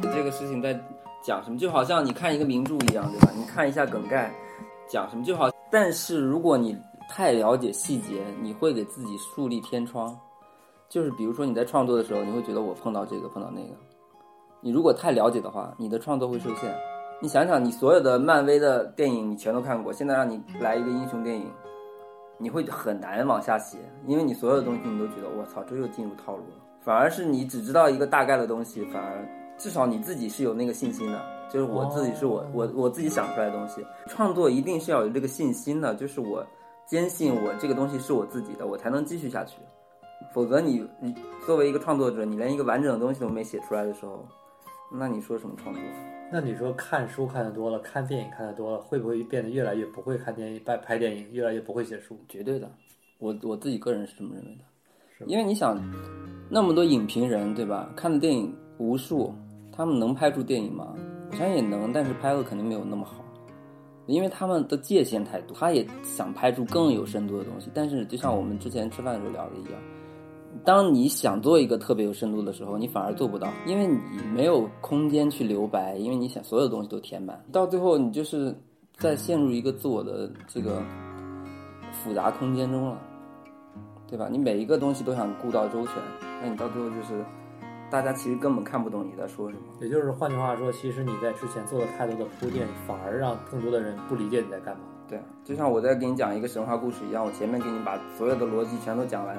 这个事情在讲什么，就好像你看一个名著一样，对吧？你看一下梗概，讲什么就好。但是如果你太了解细节，你会给自己树立天窗。就是比如说你在创作的时候，你会觉得我碰到这个碰到那个。你如果太了解的话，你的创作会受限。你想想，你所有的漫威的电影你全都看过，现在让你来一个英雄电影，你会很难往下写，因为你所有的东西你都觉得我操，这又进入套路了。反而是你只知道一个大概的东西，反而至少你自己是有那个信心的。就是我自己是我我我自己想出来的东西，创作一定是要有这个信心的，就是我坚信我这个东西是我自己的，我才能继续下去。否则你你作为一个创作者，你连一个完整的东西都没写出来的时候，那你说什么创作？那你说看书看的多了，看电影看的多了，会不会变得越来越不会看电影、拍拍电影，越来越不会写书？绝对的，我我自己个人是这么认为的。因为你想，那么多影评人对吧？看的电影无数，他们能拍出电影吗？我相信也能，但是拍的肯定没有那么好，因为他们的界限太多。他也想拍出更有深度的东西，但是就像我们之前吃饭的时候聊的一样，当你想做一个特别有深度的时候，你反而做不到，因为你没有空间去留白，因为你想所有东西都填满，到最后你就是在陷入一个自我的这个复杂空间中了。对吧？你每一个东西都想顾到周全，那你到最后就是，大家其实根本看不懂你在说什么。也就是换句话说，其实你在之前做了太多的铺垫，反而让更多的人不理解你在干嘛。对，就像我在给你讲一个神话故事一样，我前面给你把所有的逻辑全都讲完，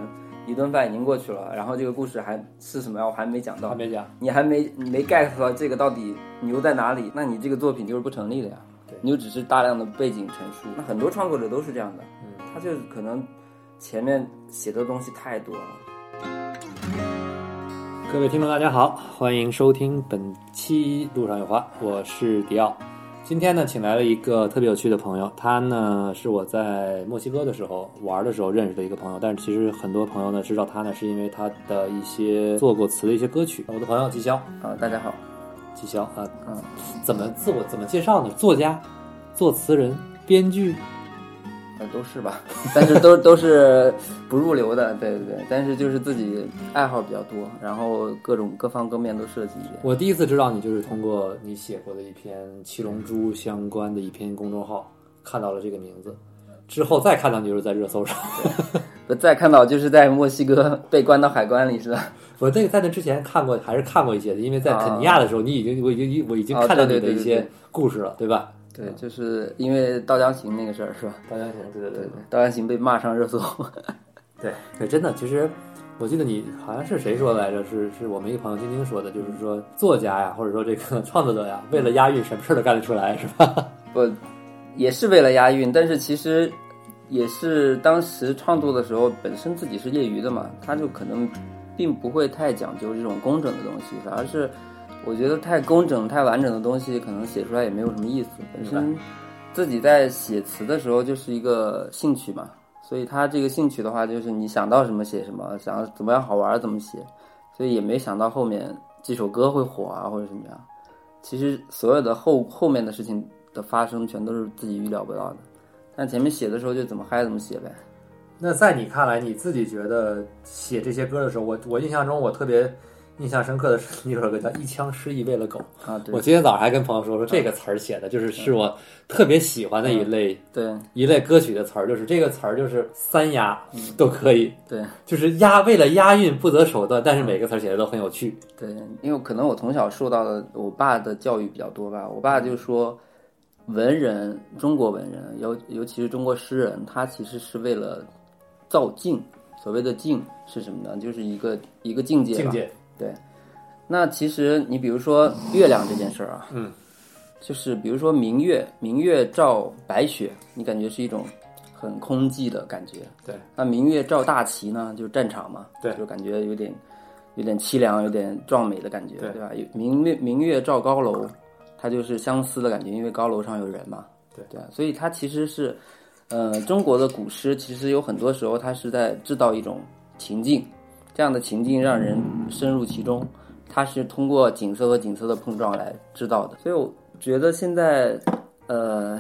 一顿饭已经过去了，然后这个故事还是什么呀，我还没讲到还，没讲，你还没你没 get 到这个到底牛在哪里，那你这个作品就是不成立的呀对。你就只是大量的背景陈述，那很多创作者都是这样的，嗯，他就可能前面写的东西太多了。各位听众，大家好，欢迎收听本期《路上有话》，我是迪奥。今天呢，请来了一个特别有趣的朋友，他呢是我在墨西哥的时候玩的时候认识的一个朋友，但是其实很多朋友呢知道他呢是因为他的一些做过词的一些歌曲。我的朋友季潇，啊，大家好，季潇啊，嗯，怎么自我怎么介绍呢？作家、作词人、编剧，呃，都是吧，但是都都是不入流的，对对对，但是就是自己爱好比较多，然后各种各方各面都涉及一点。我第一次知道你就是通过你写过的一篇七龙珠相关的一篇公众号看到了这个名字，之后再看到你就是在热搜上。我再看到就是在墨西哥被关到海关里是吧？我这个在那之前看过，还是看过一些的，因为在肯尼亚的时候，你已经我已经我已经哦看到你的一些故事了，对吧？对，就是因为道江行那个事儿是吧？道江行对对对对，稻江行被骂上热搜。对 对，真的，其实我记得你好像是谁说的来着？是是我们一个朋友晶晶说的，就是说作家呀，或者说这个 创作者呀，为了押韵，什么事儿都干得出来，是吧？不，也是为了押韵，但是其实也是当时创作的时候，本身自己是业余的嘛，他就可能并不会太讲究这种工整的东西，反而是我觉得太工整、太完整的东西，可能写出来也没有什么意思。本身自己在写词的时候就是一个兴趣嘛，所以他这个兴趣的话，就是你想到什么写什么，想怎么样好玩怎么写，所以也没想到后面这首歌会火啊或者怎么样。其实所有的后后面的事情的发生，全都是自己预料不到的。但前面写的时候就怎么嗨怎么写呗。那在你看来，你自己觉得写这些歌的时候，我我印象中我特别印象深刻的是 一首歌叫《一腔诗意为了狗》。啊，对我今天早上还跟朋友说，说这个词儿写的就是是我特别喜欢的一类、对一类歌曲的词儿，就是这个词儿就是三押都可以，对就是押为了押韵不择手段，但是每个词儿写的都很有趣。对，因为可能我从小受到的我爸的教育比较多吧，我爸就说，文人，中国文人，尤尤其是中国诗人，他其实是为了造境。所谓的境是什么呢？就是一个一个境界吧。境界，那其实你比如说月亮这件事儿啊，嗯，就是比如说明月，明月照白雪，你感觉是一种很空寂的感觉。对，那明月照大旗呢，就是战场嘛，对就感觉有点有点凄凉，有点壮美的感觉，对对吧？有明月明月照高楼，它就是相思的感觉，因为高楼上有人嘛，对对啊，所以它其实是，呃，中国的古诗其实有很多时候它是在制造一种情境，这样的情境让人深入其中。它是通过景色和景色的碰撞来制造的，所以我觉得现在呃，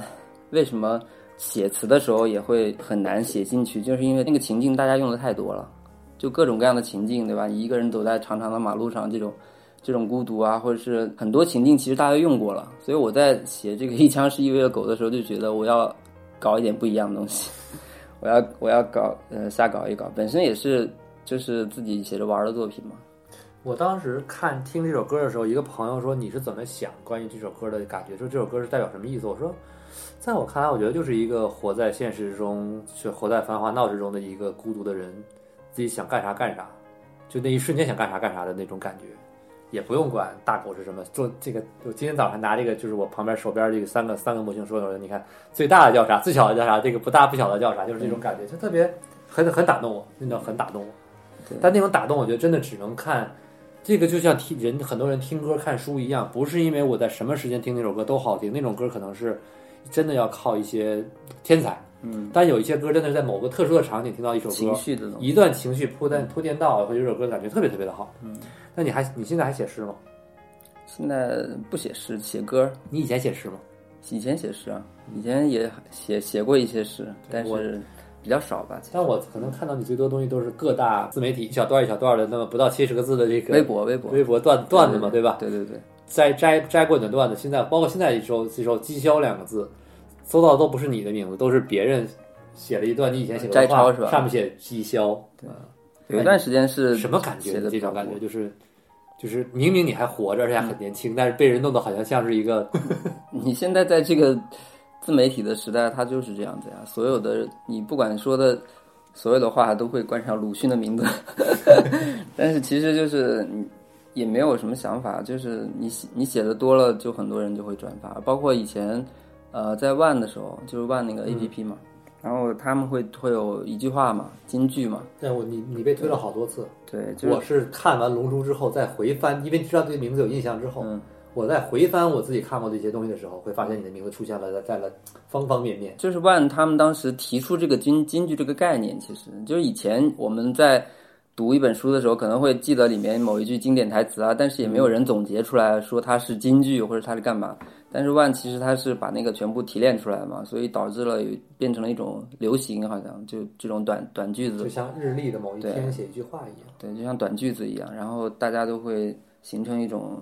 为什么写词的时候也会很难写进去？就是因为那个情境大家用的太多了，就各种各样的情境，对吧？你一个人走在长长的马路上，这种这种孤独啊，或者是很多情境，其实大家用过了。所以我在写这个一枪是意味着狗的时候，就觉得我要搞一点不一样的东西，我要我要搞呃瞎搞一搞，本身也是就是自己写着玩的作品嘛。我当时看听这首歌的时候，一个朋友说你是怎么想关于这首歌的感觉？说这首歌是代表什么意思？我说，在我看来，我觉得就是一个活在现实中，是活在繁华闹市中的一个孤独的人，自己想干啥干啥，就那一瞬间想干啥干啥的那种感觉，也不用管大狗是什么。做这个，我今天早上拿这个，就是我旁边手边这个三个三个模型说的，你看最大的叫啥，最小的叫啥，这个不大不小的叫啥，就是这种感觉，就特别很很打动我，真的很打动我。但那种打动，我觉得真的只能看。这个就像听人很多人听歌看书一样，不是因为我在什么时间听那首歌都好听，那种歌可能是真的要靠一些天才。嗯，但有一些歌真的是在某个特殊的场景听到一首歌，一段情绪铺垫铺垫到，或者这首歌感觉特别特别的好。嗯，那你还你现在还写诗吗？现在不写诗，写歌。你以前写诗吗？以前写诗啊，以前也写写过一些诗，但是。比较少吧，但我可能看到你最多东西都是各大自媒体一小段一小段的，那么不到七十个字的这个微博微博微博段段子嘛，对吧？对对对，摘摘摘过你的段子，现在包括现在一首一首绩销两个字，搜到的都不是你的名字，都是别人写了一段你以前写的摘抄是吧？上面写绩销，对，有一段时间是什么感觉？这种感觉就是就是明明你还活着，而且还很年轻，但是被人弄得好像像是一个 你现在在这个。自媒体的时代，它就是这样子呀。所有的你不管说的所有的话，都会冠上鲁迅的名字。但是其实就是你也没有什么想法，就是你写你写的多了，就很多人就会转发。包括以前呃在万的时候，就是万那个 A P P 嘛，然后他们会会有一句话嘛，金句嘛。对，我你你被推了好多次。对，我是看完《龙珠》之后再回翻，因为知道这个名字有印象之后。我在回翻我自己看过的一些东西的时候，会发现你的名字出现了在了方方面面。就是万他们当时提出这个京京剧这个概念，其实就是以前我们在读一本书的时候，可能会记得里面某一句经典台词啊，但是也没有人总结出来说它是京剧或者它是干嘛。但是万其实它是把那个全部提炼出来嘛，所以导致了变成了一种流行，好像就这种短短句子，就像日历的某一天写一句话一样。对，就像短句子一样，然后大家都会形成一种。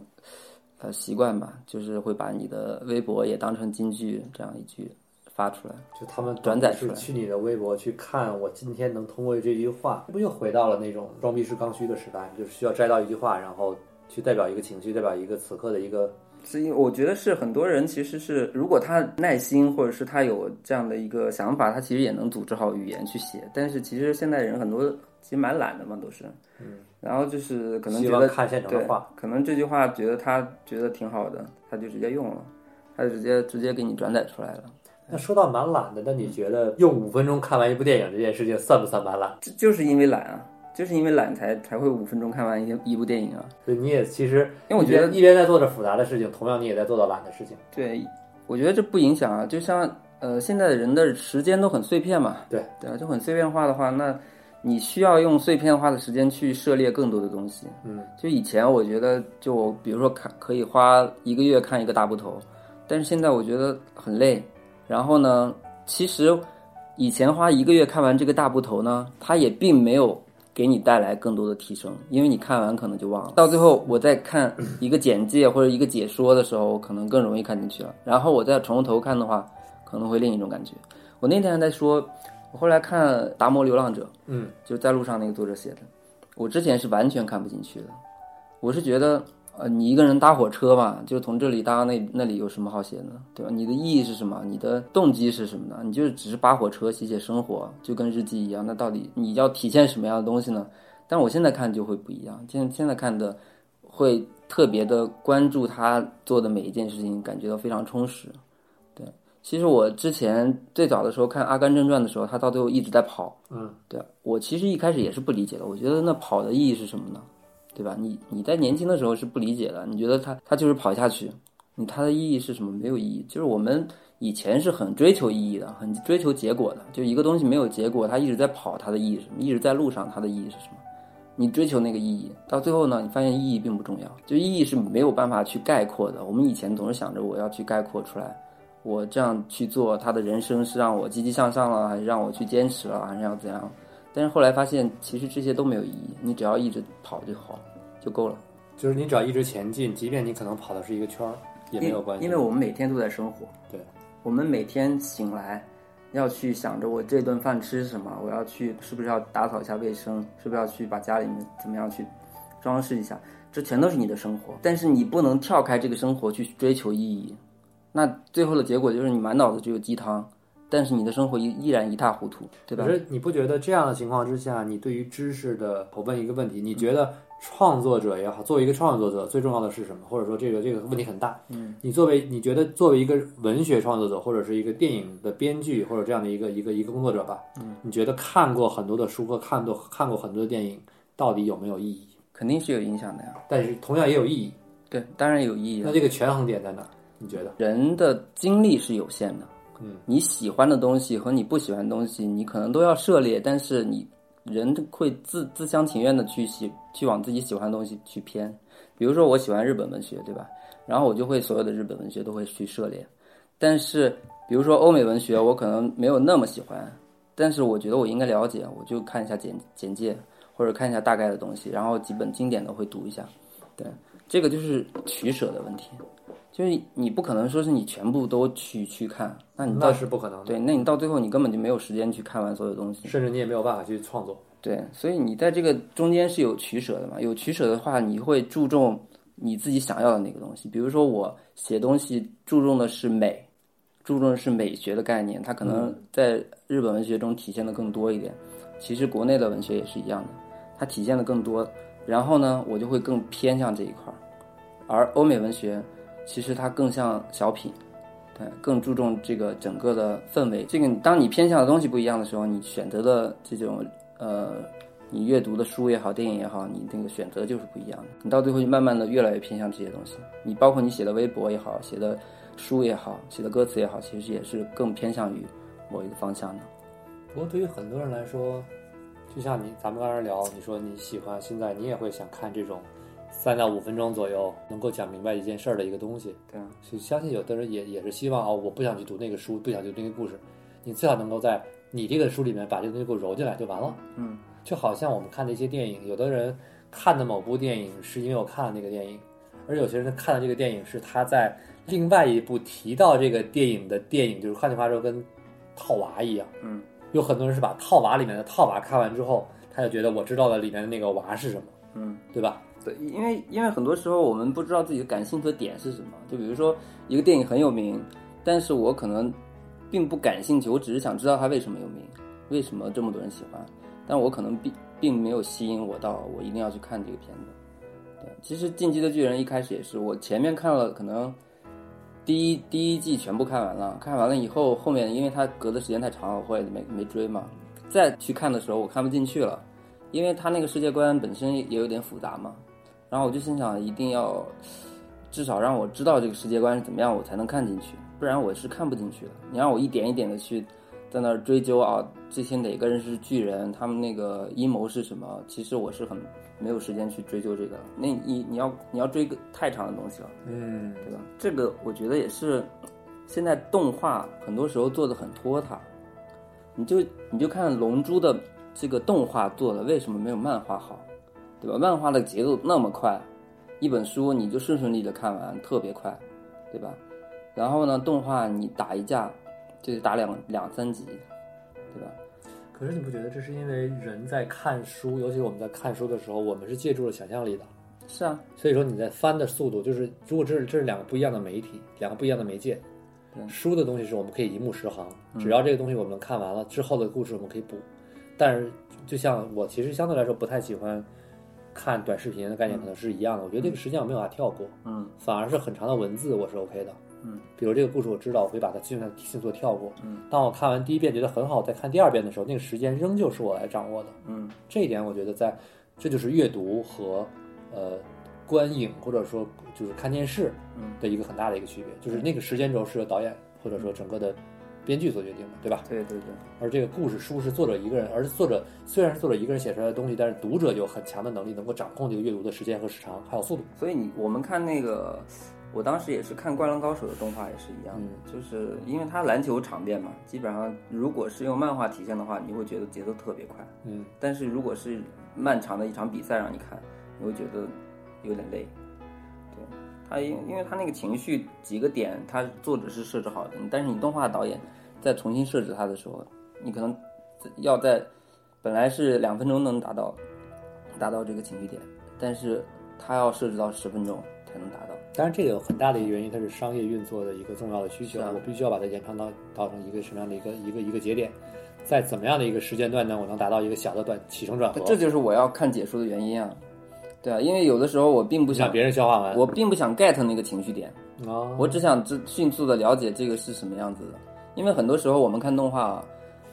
呃，习惯吧，就是会把你的微博也当成金句这样一句发出来，就他们转载出来。去你的微博去看，我今天能通过这句话，这不又回到了那种装逼是刚需的时代？就是需要摘到一句话，然后去代表一个情绪，代表一个此刻的一个。是因为我觉得是很多人其实是，如果他耐心，或者是他有这样的一个想法，他其实也能组织好语言去写。但是其实现在人很多其实蛮懒的嘛，都是。嗯。然后就是可能觉得看现成的话，可能这句话觉得他觉得挺好的，他就直接用了，他就直接直接给你转载出来了。那说到蛮懒的，那你觉得用五分钟看完一部电影这件事情算不算蛮懒？就就是因为懒啊，就是因为懒才才会五分钟看完一一部电影啊。对，你也其实因为我觉得一边在做着复杂的事情，同样你也在做到懒的事情。对，我觉得这不影响啊。就像呃，现在的人的时间都很碎片嘛。对对啊，就很碎片化的话，那。你需要用碎片化的时间去涉猎更多的东西。嗯，就以前我觉得，就比如说看可以花一个月看一个大部头，但是现在我觉得很累。然后呢，其实以前花一个月看完这个大部头呢，它也并没有给你带来更多的提升，因为你看完可能就忘了。到最后我在看一个简介或者一个解说的时候，可能更容易看进去了。然后我再从头看的话，可能会另一种感觉。我那天还在说。我后来看《达摩流浪者》，嗯，就是在路上那个作者写的，我之前是完全看不进去的。我是觉得，呃，你一个人搭火车嘛，就从这里搭到那那里，有什么好写的，对吧？你的意义是什么？你的动机是什么呢？你就是只是扒火车写写生活，就跟日记一样。那到底你要体现什么样的东西呢？但我现在看就会不一样，现现在看的会特别的关注他做的每一件事情，感觉到非常充实。对其实我之前最早的时候看《阿甘正传》的时候，他到最后一直在跑。嗯，对我其实一开始也是不理解的。我觉得那跑的意义是什么呢？对吧？你你在年轻的时候是不理解的，你觉得他他就是跑下去，你他的意义是什么？没有意义。就是我们以前是很追求意义的，很追求结果的。就一个东西没有结果，它一直在跑，它的意义是什么？一直在路上，它的意义是什么？你追求那个意义，到最后呢，你发现意义并不重要。就意义是没有办法去概括的。我们以前总是想着我要去概括出来。我这样去做，他的人生是让我积极向上了，还是让我去坚持了，还是要怎样？但是后来发现，其实这些都没有意义，你只要一直跑就好了，就够了。就是你只要一直前进，即便你可能跑的是一个圈儿，也没有关系。因为我们每天都在生活，对，我们每天醒来要去想着我这顿饭吃什么，我要去是不是要打扫一下卫生，是不是要去把家里面怎么样去装饰一下，这全都是你的生活。但是你不能跳开这个生活去追求意义，那最后的结果就是你满脑子只有鸡汤。但是你的生活依依然一塌糊涂，对吧？可是你不觉得这样的情况之下，你对于知识的，我问一个问题，你觉得创作者也好，作为一个创作者，最重要的是什么？或者说这个这个问题很大。嗯，你作为你觉得作为一个文学创作者，或者是一个电影的编剧，或者这样的一个一个一个工作者吧，嗯，你觉得看过很多的书和看多看过很多的电影，到底有没有意义？肯定是有影响的呀。但是同样也有意义。对，当然有意义。那这个权衡点在哪？你觉得？人的精力是有限的。嗯，你喜欢的东西和你不喜欢的东西，你可能都要涉猎，但是你人会自自相情愿的去喜去往自己喜欢的东西去偏。比如说我喜欢日本文学，对吧？然后我就会所有的日本文学都会去涉猎。但是比如说欧美文学，我可能没有那么喜欢，但是我觉得我应该了解，我就看一下简简介或者看一下大概的东西，然后几本经典的会读一下。对，这个就是取舍的问题。就是你不可能说是你全部都去去看，那你那是不可能的。对，那你到最后你根本就没有时间去看完所有东西，甚至你也没有办法去创作。对，所以你在这个中间是有取舍的嘛？有取舍的话，你会注重你自己想要的那个东西。比如说我写东西注重的是美，注重的是美学的概念，它可能在日本文学中体现的更多一点。其实国内的文学也是一样的，它体现的更多。然后呢，我就会更偏向这一块儿，而欧美文学。其实它更像小品，对，更注重这个整个的氛围。这个当你偏向的东西不一样的时候，你选择的这种呃，你阅读的书也好，电影也好，你那个选择就是不一样的。你到最后就慢慢的越来越偏向这些东西。你包括你写的微博也好，写的书也好，写的歌词也好，其实也是更偏向于某一个方向的。不过对于很多人来说，就像你咱们刚才聊，你说你喜欢，现在你也会想看这种。三到五分钟左右能够讲明白一件事儿的一个东西，对，所以相信有的人也也是希望哦，我不想去读那个书，不想去读那个故事，你最好能够在你这个书里面把这个东西给我揉进来就完了。嗯，就好像我们看的一些电影，有的人看的某部电影是因为我看了那个电影，而有些人看的这个电影是他在另外一部提到这个电影的电影，就是换句话说跟套娃一样。嗯，有很多人是把套娃里面的套娃看完之后，他就觉得我知道了里面的那个娃是什么。嗯，对吧？对，因为因为很多时候我们不知道自己的感兴趣的点是什么。就比如说一个电影很有名，但是我可能并不感兴趣，我只是想知道它为什么有名，为什么这么多人喜欢，但我可能并并没有吸引我到我一定要去看这个片子。对，其实《进击的巨人》一开始也是，我前面看了可能第一第一季全部看完了，看完了以后，后面因为它隔的时间太长了，我也没没追嘛。再去看的时候，我看不进去了。因为他那个世界观本身也有点复杂嘛，然后我就心想，一定要至少让我知道这个世界观是怎么样，我才能看进去，不然我是看不进去的。你让我一点一点的去在那儿追究啊，这些哪个人是巨人，他们那个阴谋是什么，其实我是很没有时间去追究这个。那你你要你要追个太长的东西了，嗯，对吧？这个我觉得也是现在动画很多时候做的很拖沓，你就你就看《龙珠》的。这个动画做的为什么没有漫画好，对吧？漫画的节奏那么快，一本书你就顺顺利的看完，特别快，对吧？然后呢，动画你打一架就得打两两三集，对吧？可是你不觉得这是因为人在看书，尤其我们在看书的时候，我们是借助了想象力的。是啊，所以说你在翻的速度，就是如果这是这是两个不一样的媒体，两个不一样的媒介。书的东西是我们可以一目十行，只要这个东西我们看完了之后的故事我们可以补。但是，就像我其实相对来说不太喜欢看短视频的概念，可能是一样的。我觉得这个时间我没有法跳过，嗯，反而是很长的文字我是 OK 的，嗯。比如这个故事我知道，我会把它尽量迅速跳过，嗯。当我看完第一遍觉得很好，再看第二遍的时候，那个时间仍旧是我来掌握的，嗯。这一点我觉得在，这就是阅读和呃观影或者说就是看电视的一个很大的一个区别，就是那个时间轴是由导演或者说整个的。编剧所决定的，对吧？对对对。而这个故事书是作者一个人，而作者虽然是作者一个人写出来的东西，但是读者有很强的能力，能够掌控这个阅读的时间和时长，还有速度。所以你我们看那个我当时也是看《灌篮高手》的动画也是一样的，就是因为它篮球场面嘛，基本上如果是用漫画体现的话，你会觉得节奏特别快。嗯，但是如果是漫长的一场比赛让你看，你会觉得有点累。对，他因因为他那个情绪几个点，他作者是设置好的，但是你动画导演再重新设置它的时候，你可能要在本来是两分钟能达到达到这个情绪点，但是它要设置到十分钟才能达到。当然，这个有很大的一个原因，它是商业运作的一个重要的需求。啊我必须要把它延长到到成一个什么样的一个一个一个节点，在怎么样的一个时间段呢？我能达到一个小的短起承转合，这就是我要看解说的原因啊。对啊，因为有的时候我并不想让别人消化完。我并不想 get 那个情绪点，哦，我只想这迅速的了解这个是什么样子的。因为很多时候我们看动画啊，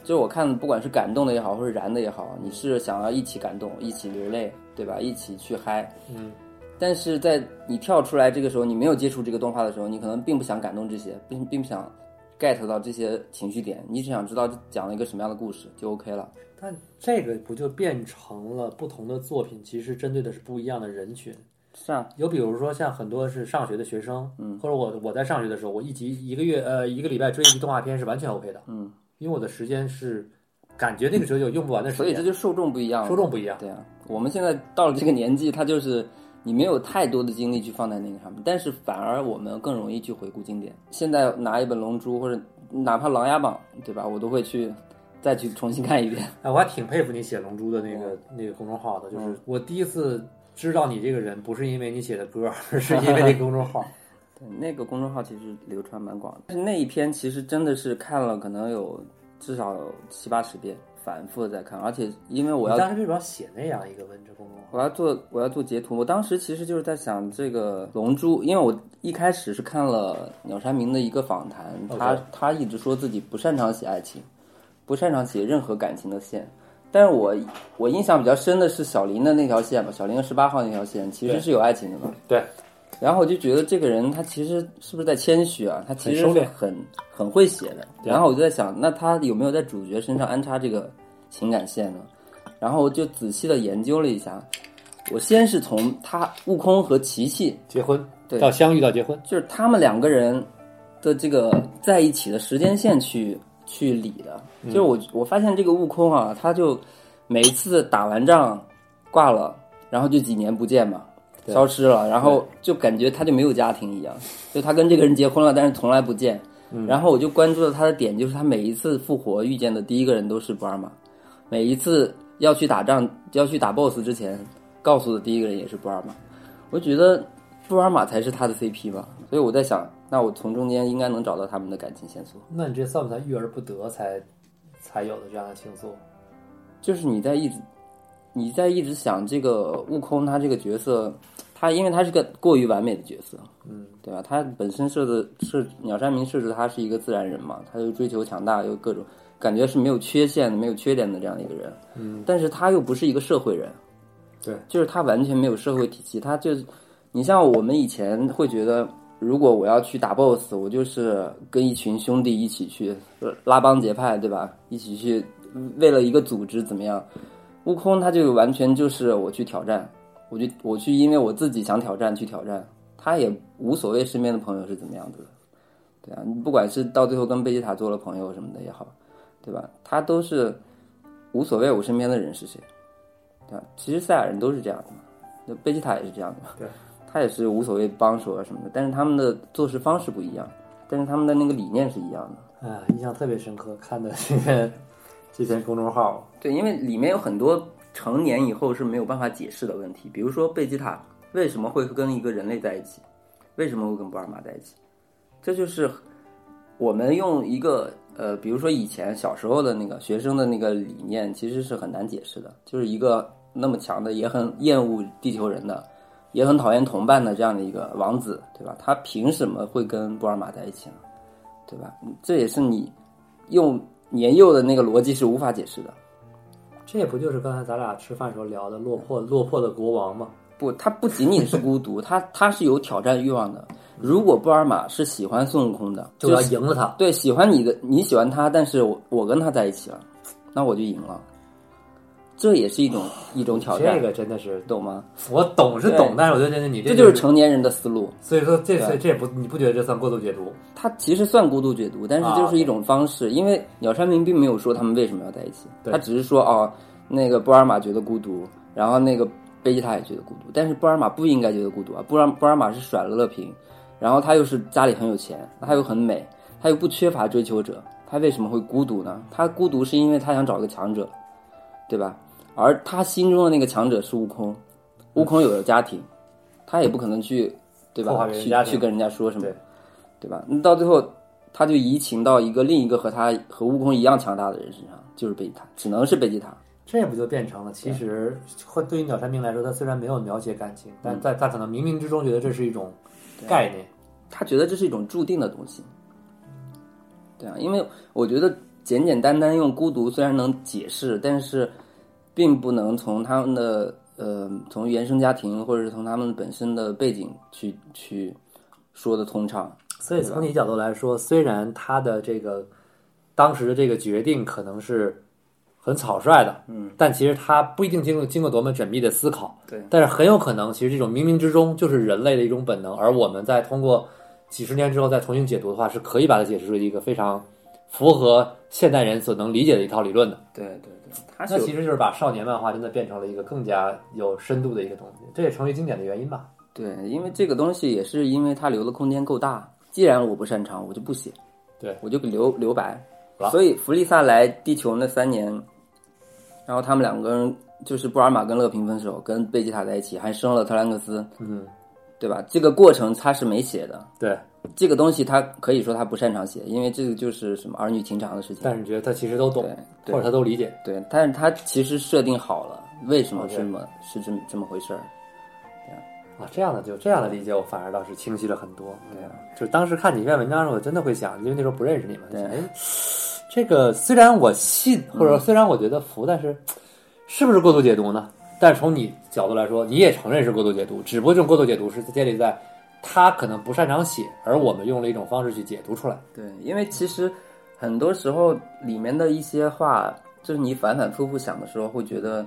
就是我看不管是感动的也好，或者燃的也好，你是想要一起感动，一起流泪，对吧？一起去嗨。嗯。但是在你跳出来这个时候，你没有接触这个动画的时候，你可能并不想感动这些，并并不想 get 到这些情绪点，你只想知道讲了一个什么样的故事就 OK 了。但这个不就变成了不同的作品，其实针对的是不一样的人群。是啊，有比如说像很多是上学的学生，嗯，或者我我在上学的时候，我一集一个月呃一个礼拜追一集动画片是完全 OK 的，嗯，因为我的时间是感觉那个时候有用不完的时间所以这，就受众不一样。受众不一样。对啊，我们现在到了这个年纪，他就是你没有太多的精力去放在那个上面，但是反而我们更容易去回顾经典。现在拿一本《龙珠》或者哪怕《琅琊榜》，对吧？我都会去再去重新看一遍。哎，我还挺佩服你写《龙珠》的那个、那个公众号的，就是我第一次知道你这个人，不是因为你写的歌，而 是因为那公众号。对，那个公众号其实流传蛮广的，但是那一篇其实真的是看了可能有至少有七八十遍，反复的在看，而且因为我要你当时为什么要写那样一个文字公众号？我要做我要做截图，我当时其实就是在想这个《龙珠》，因为我一开始是看了鸟山明的一个访谈，他他一直说自己不擅长写爱情，不擅长写任何感情的线。但是我我印象比较深的是小林的那条线吧，小林和十八号那条线其实是有爱情的嘛。对。然后我就觉得这个人他其实是不是在谦虚啊？他其实是很很会写的。然后我就在想，那他有没有在主角身上安插这个情感线呢？然后我就仔细的研究了一下，我先是从他悟空和琪琪，结婚，对到相遇到结婚，就是他们两个人的这个在一起的时间线去去理的。就是我我发现这个悟空啊，他就每一次打完仗挂了，然后就几年不见嘛，消失了，然后就感觉他就没有家庭一样，就他跟这个人结婚了，但是从来不见。然后我就关注了他的点，就是他每一次复活遇见的第一个人都是布尔玛，每一次要去打仗要去打 BOSS 之前，告诉的第一个人也是布尔玛。我觉得布尔玛才是他的 CP 吧，所以我在想，那我从中间应该能找到他们的感情线索。那你这算不算育而不得才才有的这样的情愫？就是你在一直你在一直想这个悟空他这个角色，他因为他是个过于完美的角色，嗯，对吧？他本身设的设鸟山明设置他是一个自然人嘛，他又追求强大，又各种感觉是没有缺陷的、没有缺点的这样一个人，嗯，但是他又不是一个社会人，对，就是他完全没有社会体系，他就是你像我们以前会觉得。如果我要去打 BOSS，我就是跟一群兄弟一起去拉帮结派，对吧？一起去为了一个组织怎么样？悟空他就完全就是我去挑战，我就我去因为我自己想挑战去挑战，他也无所谓身边的朋友是怎么样子的，对啊，你不管是到最后跟贝吉塔做了朋友什么的也好，对吧？他都是无所谓我身边的人是谁，对吧？其实赛亚人都是这样的嘛，那贝吉塔也是这样的嘛，对，他也是无所谓帮手啊什么的，但是他们的做事方式不一样，但是他们的那个理念是一样的。啊，印象特别深刻，看的这个 这篇公众号，对，因为里面有很多成年以后是没有办法解释的问题，比如说贝吉塔为什么会跟一个人类在一起，为什么会跟布尔玛在一起，这就是我们用一个呃，比如说以前小时候的那个学生的那个理念，其实是很难解释的，就是一个那么强的，也很厌恶地球人的，也很讨厌同伴的这样的一个王子，对吧？他凭什么会跟布尔玛在一起呢？对吧？这也是你用年幼的那个逻辑是无法解释的。这也不就是刚才咱俩吃饭时候聊的落魄落魄的国王吗？不，他不仅仅是孤独，他他是有挑战欲望的。如果布尔玛是喜欢孙悟空的，就要赢了他。对喜欢你的，你喜欢他，但是我我跟他在一起了，那我就赢了。这也是一种一种挑战，这个真的是懂吗？我懂是懂，但是我觉得你这就是成年人的思路。所以说这这这也不你不觉得这算过度解读？它其实算过度解读，但是啊就是一种方式，因为鸟山明并没有说他们为什么要在一起，他只是说哦，那个波尔玛觉得孤独，然后那个贝吉塔也觉得孤独，但是波尔玛不应该觉得孤独啊，波尔波尔玛是甩了乐平，然后他又是家里很有钱，他又很美，他又不缺乏追求者，他为什么会孤独呢？他孤独是因为他想找个强者，对吧？而他心中的那个强者是悟空，悟空有了家庭，他也不可能去，对吧？去去跟人家说什么对，对吧？那到最后，他就移情到一个另一个和他和悟空一样强大的人身上，就是贝吉塔，只能是贝吉塔。这不就变成了？其实会对于鸟山明来说，他虽然没有描写感情，但在他可能冥冥之中觉得这是一种概念。他觉得这是一种注定的东西。对啊，因为我觉得简简单单用孤独虽然能解释，但是并不能从他们的呃从原生家庭或者是从他们本身的背景去去说的通畅。所以从你角度来说，虽然他的这个当时的这个决定可能是很草率的，嗯，但其实他不一定经过经过多么缜密的思考，对，但是很有可能，其实这种冥冥之中就是人类的一种本能，而我们在通过几十年之后再重新解读的话，是可以把它解释出一个非常符合现代人所能理解的一套理论的。对对那其实就是把少年漫画真的变成了一个更加有深度的一个东西，这也成为经典的原因吧。对，因为这个东西也是因为它留的空间够大。既然我不擅长，我就不写，对我就留留白。所以弗利萨来地球那三年，然后他们两个人就是布尔玛跟乐平分手，跟贝吉塔在一起，还生了特兰克斯，嗯，对吧？这个过程他是没写的，对。这个东西他可以说他不擅长写，因为这个就是什么儿女情长的事情。但是你觉得他其实都懂，对或者他都理解。对，但是他其实设定好了，为什么这么是这么这么回事儿？啊，这样的就这样的理解，我反而倒是清晰了很多。对啊，就是当时看你这篇文章的时候，我真的会想，因为那时候不认识你嘛，对这个虽然我信，或者说虽然我觉得服，但是是不是过度解读呢？但是从你角度来说，你也承认是过度解读，只不过这种过度解读是建立在他可能不擅长写，而我们用了一种方式去解读出来。对，因为其实很多时候里面的一些话，就是你反反复复想的时候，会觉得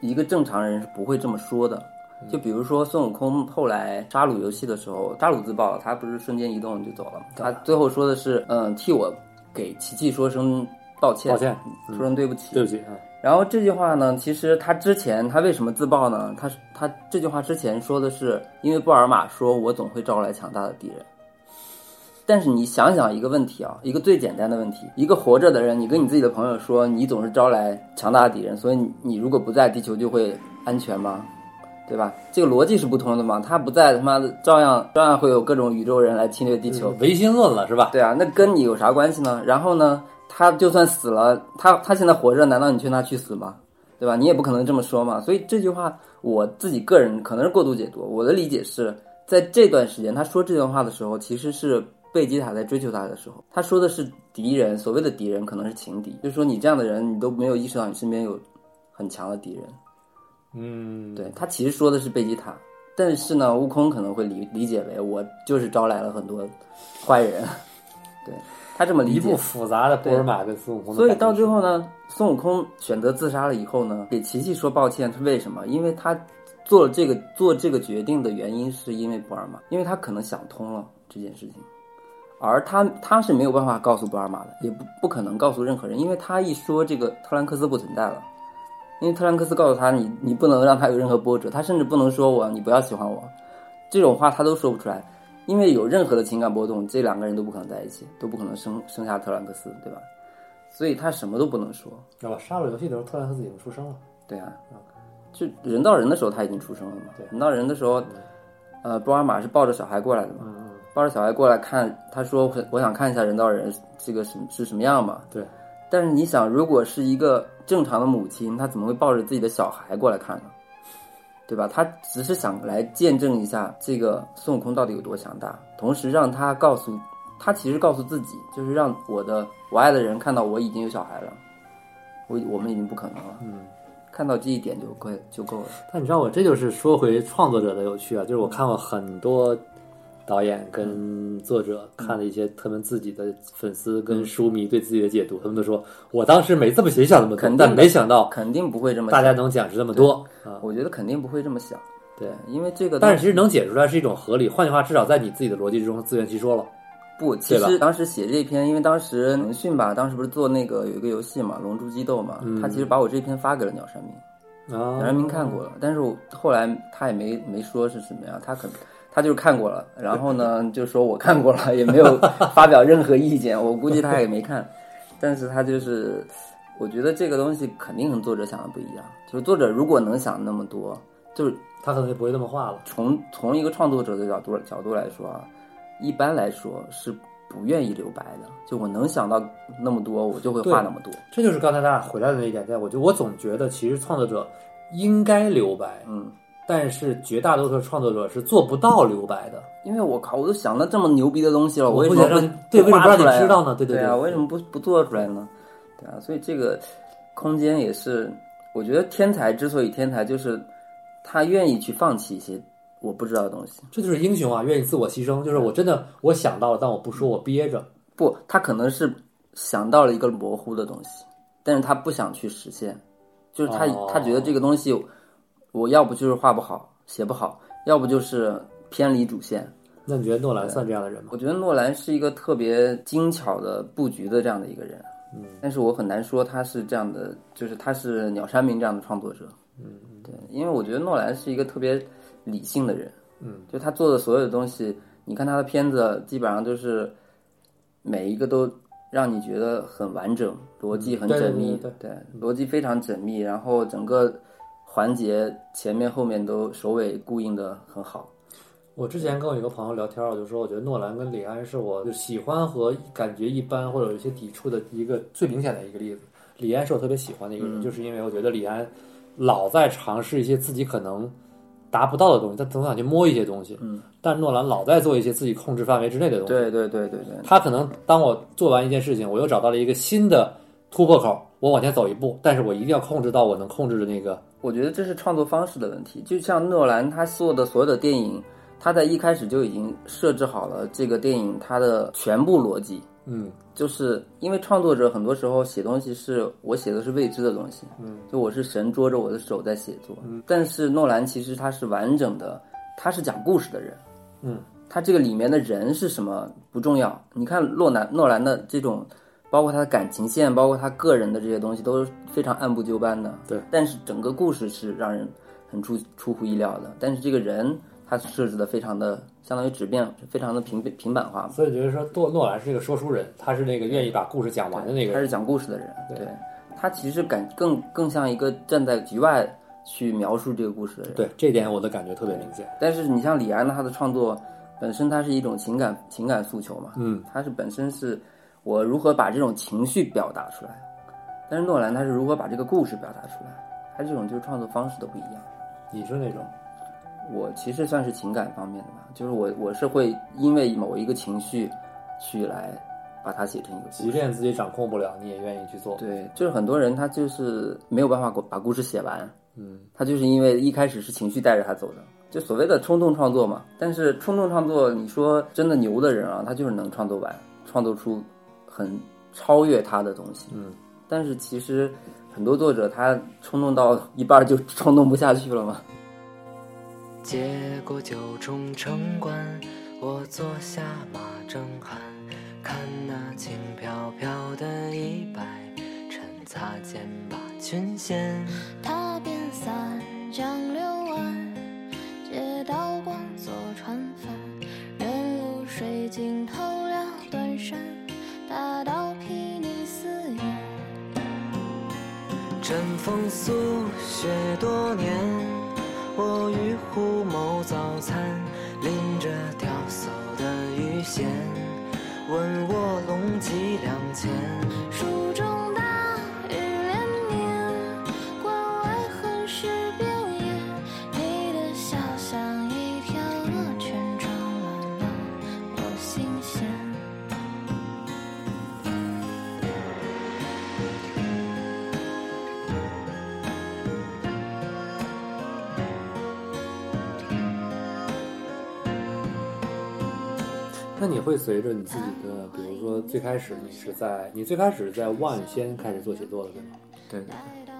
一个正常人是不会这么说的。就比如说孙悟空后来杀戮游戏的时候，杀戮自爆，他不是瞬间移动就走了吗？他最后说的是，嗯，替我给琪琪说声抱歉，抱歉，说声对不起。对不起啊，然后这句话呢，其实他之前他为什么自爆呢？他他这句话之前说的是，因为布尔玛说我总会招来强大的敌人。但是你想想一个问题啊，一个最简单的问题，一个活着的人，你跟你自己的朋友说你总是招来强大的敌人，所以你你如果不在，地球就会安全吗？对吧？这个逻辑是不通的嘛。他不在，他妈的照样照样会有各种宇宙人来侵略地球。唯心论了是吧？对啊，那跟你有啥关系呢？然后呢，他就算死了，他他现在活着，难道你劝他去死吗？对吧？你也不可能这么说嘛。所以这句话，我自己个人可能是过度解读。我的理解是在这段时间，他说这段话的时候，其实是贝吉塔在追求他的时候，他说的是敌人，所谓的敌人可能是情敌，就是说你这样的人，你都没有意识到你身边有很强的敌人。嗯，对他其实说的是贝吉塔，但是呢，悟空可能会理理解为我就是招来了很多坏人，对他这么理解一部。复杂的波尔玛跟孙悟空的所以到最后呢，孙悟空选择自杀了以后呢，给琪琪说抱歉是为什么？因为他做了这个做这个决定的原因是因为布尔玛，因为他可能想通了这件事情，而他他是没有办法告诉布尔玛的，也不不可能告诉任何人，因为他一说这个特兰克斯不存在了。因为特兰克斯告诉他，你你不能让他有任何波折，他甚至不能说我你不要喜欢我，这种话他都说不出来，因为有任何的情感波动，这两个人都不可能在一起，都不可能生生下特兰克斯，对吧？所以他什么都不能说。啊，杀戮游戏的时候，特兰克斯已经出生了。对啊，就人到人的时候他已经出生了嘛。对人到人的时候，呃，波尔玛是抱着小孩过来的嘛，嗯嗯，抱着小孩过来看，他说我我想看一下人造人这个是是什么样嘛。对。但是你想，如果是一个正常的母亲，她怎么会抱着自己的小孩过来看呢？对吧？他只是想来见证一下这个孙悟空到底有多强大，同时让他告诉他，其实告诉自己，就是让我的我爱的人看到我已经有小孩了，我我们已经不可能了。嗯，看到这一点就够就够了。但你知道我这就是说回创作者的有趣啊，就是我看过很多导演跟作者看了一些他们自己的粉丝跟书迷对自己的解读，他们都说我当时没这么写想那么多，肯定但没想到肯定不会这么大家能讲是这么多啊。我觉得肯定不会这么想。对，因为这个，但是其实能解出来是一种合理，换句话，至少在你自己的逻辑之中自圆其说了。不，其实当时写这篇，因为当时腾讯吧，当时不是做那个有一个游戏嘛，《龙珠激斗》嘛，嗯他其实把我这篇发给了鸟山明，啊鸟山明看过了，但是我后来他也没没说是什么呀，他可他就是看过了，然后呢就说我看过了，也没有 发表任何意见，我估计他也没看，但是他就是，我觉得这个东西肯定跟作者想的不一样，就是作者如果能想那么多，就是他可能就不会那么画了。从从一个创作者的角度角度来说啊，一般来说是不愿意留白的。就我能想到那么多，我就会画那么多。这就是刚才咱俩回来的那一点，在我就我总觉得其实创作者应该留白，嗯，但是绝大多数创作者是做不到留白的。因为我靠，我都想到这么牛逼的东西了，我为什么不不想让对为什么不让你知道呢？对对对啊，为什么不不做出来呢？对啊，所以这个空间也是，我觉得天才之所以天才，就是他愿意去放弃一些我不知道的东西。这就是英雄啊，愿意自我牺牲。就是我真的我想到了，但我不说，我憋着。不，他可能是想到了一个模糊的东西，但是他不想去实现，就是他、哦他觉得这个东西，我要不就是画不好、写不好，要不就是偏离主线。那你觉得诺兰算这样的人吗？我觉得诺兰是一个特别精巧的布局的这样的一个人，嗯，但是我很难说他是这样的，就是他是鸟山明这样的创作者，嗯，对，因为我觉得诺兰是一个特别理性的人，嗯，就他做的所有的东西，你看他的片子基本上都是每一个都让你觉得很完整，逻辑很嗯对对缜密，对对，逻辑非常缜密，然后整个环节前面后面都首尾呼应的很好。我之前跟我一个朋友聊天，我就说，我觉得诺兰跟李安是我就喜欢和感觉一般或者有一些抵触的一个最明显的一个例子。李安是我特别喜欢的一个人，就是因为我觉得李安老在尝试一些自己可能达不到的东西，他总想去摸一些东西。嗯，但是诺兰老在做一些自己控制范围之内的东西。对对对对对，他可能当我做完一件事情，我又找到了一个新的突破口，我往前走一步，但是我一定要控制到我能控制的那个。我觉得这是创作方式的问题。就像诺兰他做的所有的电影，他在一开始就已经设置好了这个电影它的全部逻辑。嗯。就是因为创作者很多时候写东西是我写的是未知的东西，嗯，就我是神捉着我的手在写作，嗯。但是诺兰其实他是完整的，他是讲故事的人，嗯，他这个里面的人是什么不重要，你看诺兰诺兰的这种，包括他的感情线，包括他个人的这些东西都是非常按部就班的，对，但是整个故事是让人很出出乎意料的，但是这个人他设置的非常的相当于纸面非常的平平板化嘛。所以觉得说诺诺兰是一个说书人，他是那个愿意把故事讲完的那个人。他是讲故事的人，对对他其实感更更像一个站在局外去描述这个故事的人。对这点我的感觉特别明显。但是你像李安他的创作本身，它是一种情感情感诉求嘛，嗯，他是本身是我如何把这种情绪表达出来，但是诺兰他是如何把这个故事表达出来，他这种就是创作方式都不一样。你是那种我其实算是情感方面的吧，就是我我是会因为某一个情绪去来把它写成一个故事。即便自己掌控不了，你也愿意去做。对，就是很多人他就是没有办法把故事写完，嗯，他就是因为一开始是情绪带着他走的，就所谓的冲动创作嘛。但是冲动创作，你说真的牛的人啊，他就是能创作完，创作出很超越他的东西。嗯，但是其实很多作者他冲动到一半就 冲动不下去了嘛。接过九重城关，我坐下马正酣，看那轻飘飘的衣摆，趁擦肩把裙掀。踏遍三江六岸，借刀光做船帆，任露水尽头了断山，大道睥睨四野。枕风宿雪多年，我与虎谋早餐，拎着钓叟的鱼线，问卧龙几两钱。书中那你会随着你自己的，比如说最开始你是在你最开始在万先开始做写作的对吗？对对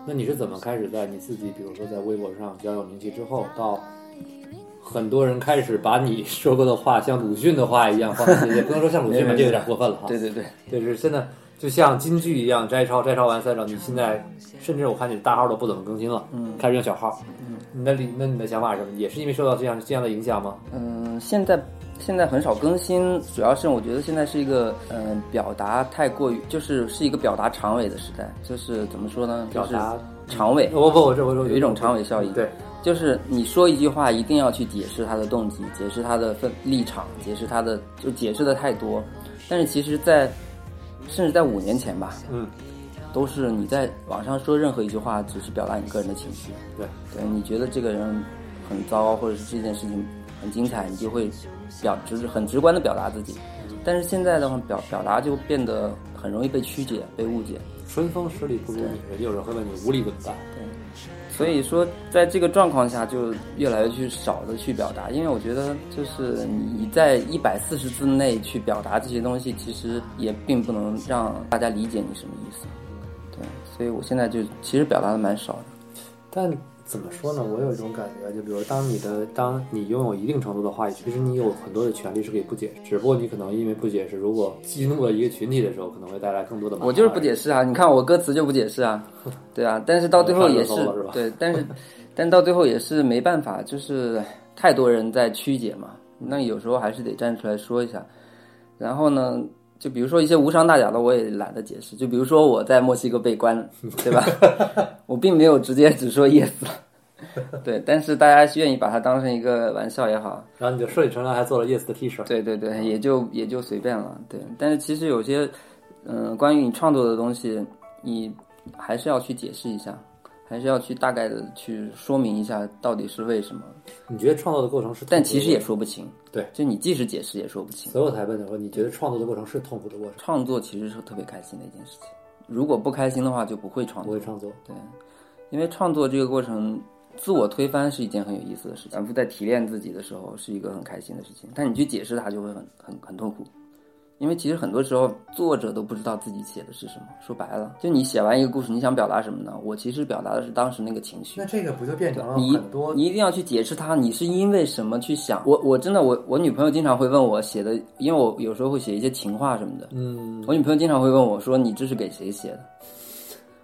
那你是怎么开始在你自己，比如说在微博上比较有名气之后，到很多人开始把你说过的话像鲁迅的话一样放在也不能说像鲁迅吧，这有点过分了哈。对对对，就是现在就像京剧一样摘抄，摘抄完再找你现在，甚至我看你大号都不怎么更新了，嗯开始用小号。嗯，那你的理那你的想法是什么？也是因为受到这样这样的影响吗？嗯，现在现在很少更新，主要是我觉得现在是一个嗯、表达太过于就是是一个表达长尾的时代，就是怎么说呢？就是表达长尾，我不我这我说有一种长尾效应。对，就是你说一句话，一定要去解释他的动机，解释他的分立场，解释他的就解释的太多。但是其实在，甚至在五年前吧，嗯，都是你在网上说任何一句话，只是表达你个人的情绪。对，对，你觉得这个人很糟，或者是这件事情很精彩，你就会表直很直观的表达自己。但是现在的话，表表达就变得很容易被曲解、被误解。春风十里不如你，也有人会问你无力怎么办？所以说，在这个状况下，就越来越去少的去表达，因为我觉得，就是你在一百四十字内去表达这些东西，其实也并不能让大家理解你什么意思。对，所以我现在就其实表达的蛮少的。但怎么说呢？我有一种感觉，就比如当你的当你拥有一定程度的话语权，其实你有很多的权利是可以不解释，只不过你可能因为不解释，如果激怒了一个群体的时候，可能会带来更多的麻烦。我就是不解释啊！你看我歌词就不解释啊，对啊，但是到最后也是对，但是但到最后也是没办法，就是太多人在曲解嘛，那有时候还是得站出来说一下。然后呢，就比如说一些无伤大雅的，我也懒得解释。就比如说我在墨西哥被关，对吧？我并没有直接只说 yes，对，但是大家愿意把它当成一个玩笑也好，然后你就顺理成章还做了 yes 的 T 恤。对对对，也就也就随便了，对。但是其实有些，嗯、关于你创作的东西，你还是要去解释一下，还是要去大概的去说明一下到底是为什么。你觉得创作的过程是？但其实也说不清，对，就你即使解释也说不清。所以我才问的说，你觉得创作的过程是痛苦的过程？创作其实是特别开心的一件事情，如果不开心的话，就不会创作不会。创作，对，因为创作这个过程，自我推翻是一件很有意思的事情，反复在提炼自己的时候是一个很开心的事情，但你去解释它就会很很很痛苦，因为其实很多时候作者都不知道自己写的是什么。说白了，就你写完一个故事，你想表达什么呢？我其实表达的是当时那个情绪。那这个不就变成了你你一定要去解释它，你是因为什么去想？我我真的我我女朋友经常会问我写的，因为我有时候会写一些情话什么的，嗯，我女朋友经常会问我说：“你这是给谁写的？”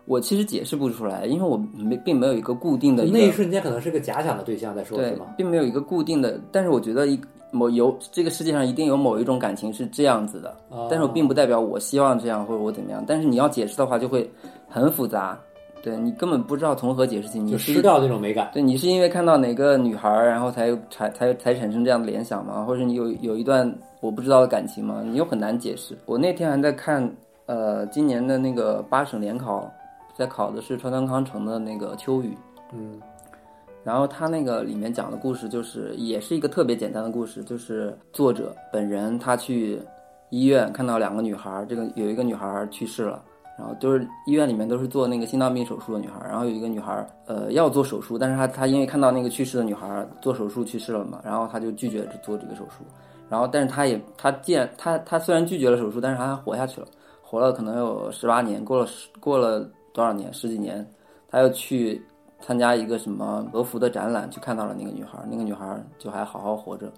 我其实解释不出来，因为我没并没有一个固定的一那一瞬间可能是个假想的对象在说，对是吗？，并没有一个固定的。但是我觉得一某有这个世界上一定有某一种感情是这样子的，哦但是我并不代表我希望这样或者我怎么样。但是你要解释的话，就会很复杂，对你根本不知道从何解释起。你就是失掉那种美感。对你是因为看到哪个女孩儿，然后才才才才产生这样的联想吗？或者你有有一段我不知道的感情吗？你又很难解释。我那天还在看，呃，今年的那个八省联考，在考的是川端康成的那个秋雨，嗯，然后他那个里面讲的故事，就是也是一个特别简单的故事，就是作者本人他去医院看到两个女孩，这个有一个女孩去世了。然后都是医院里面都是做那个心脏病手术的女孩，然后有一个女孩，呃，要做手术，但是她她因为看到那个去世的女孩做手术去世了嘛，然后她就拒绝做这个手术，然后但是她也她既然她她虽然拒绝了手术，但是她还活下去了，活了可能有十八年，过了十过了多少年十几年，她又去参加一个什么和服的展览，去看到了那个女孩，那个女孩就还好好活着，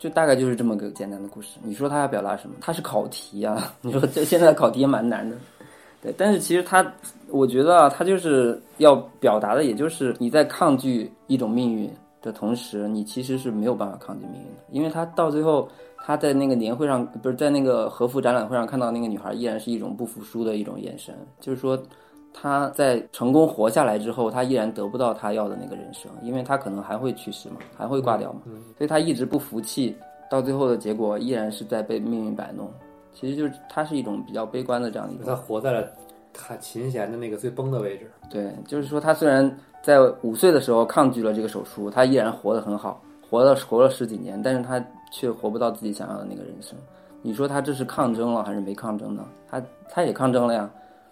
就大概就是这么个简单的故事。你说他要表达什么？他是考题啊，你说这现在考题也蛮难的。对，但是其实他，我觉得啊，他就是要表达的，也就是你在抗拒一种命运的同时，你其实是没有办法抗拒命运的，因为他到最后，他在那个年会上，不是在那个和服展览会上看到那个女孩，依然是一种不服输的一种眼神，就是说。他在成功活下来之后，他依然得不到他要的那个人生，因为他可能还会去世嘛，还会挂掉嘛，所以他一直不服气，到最后的结果依然是在被命运摆弄。其实就是他是一种比较悲观的这样一他，活在了他琴弦的那个最崩的位置。对，就是说他虽然在五岁的时候抗拒了这个手术，他依然活得很好，活了活了十几年，但是他却活不到自己想要的那个人生。你说他这是抗争了还是没抗争呢？他他也抗争了呀，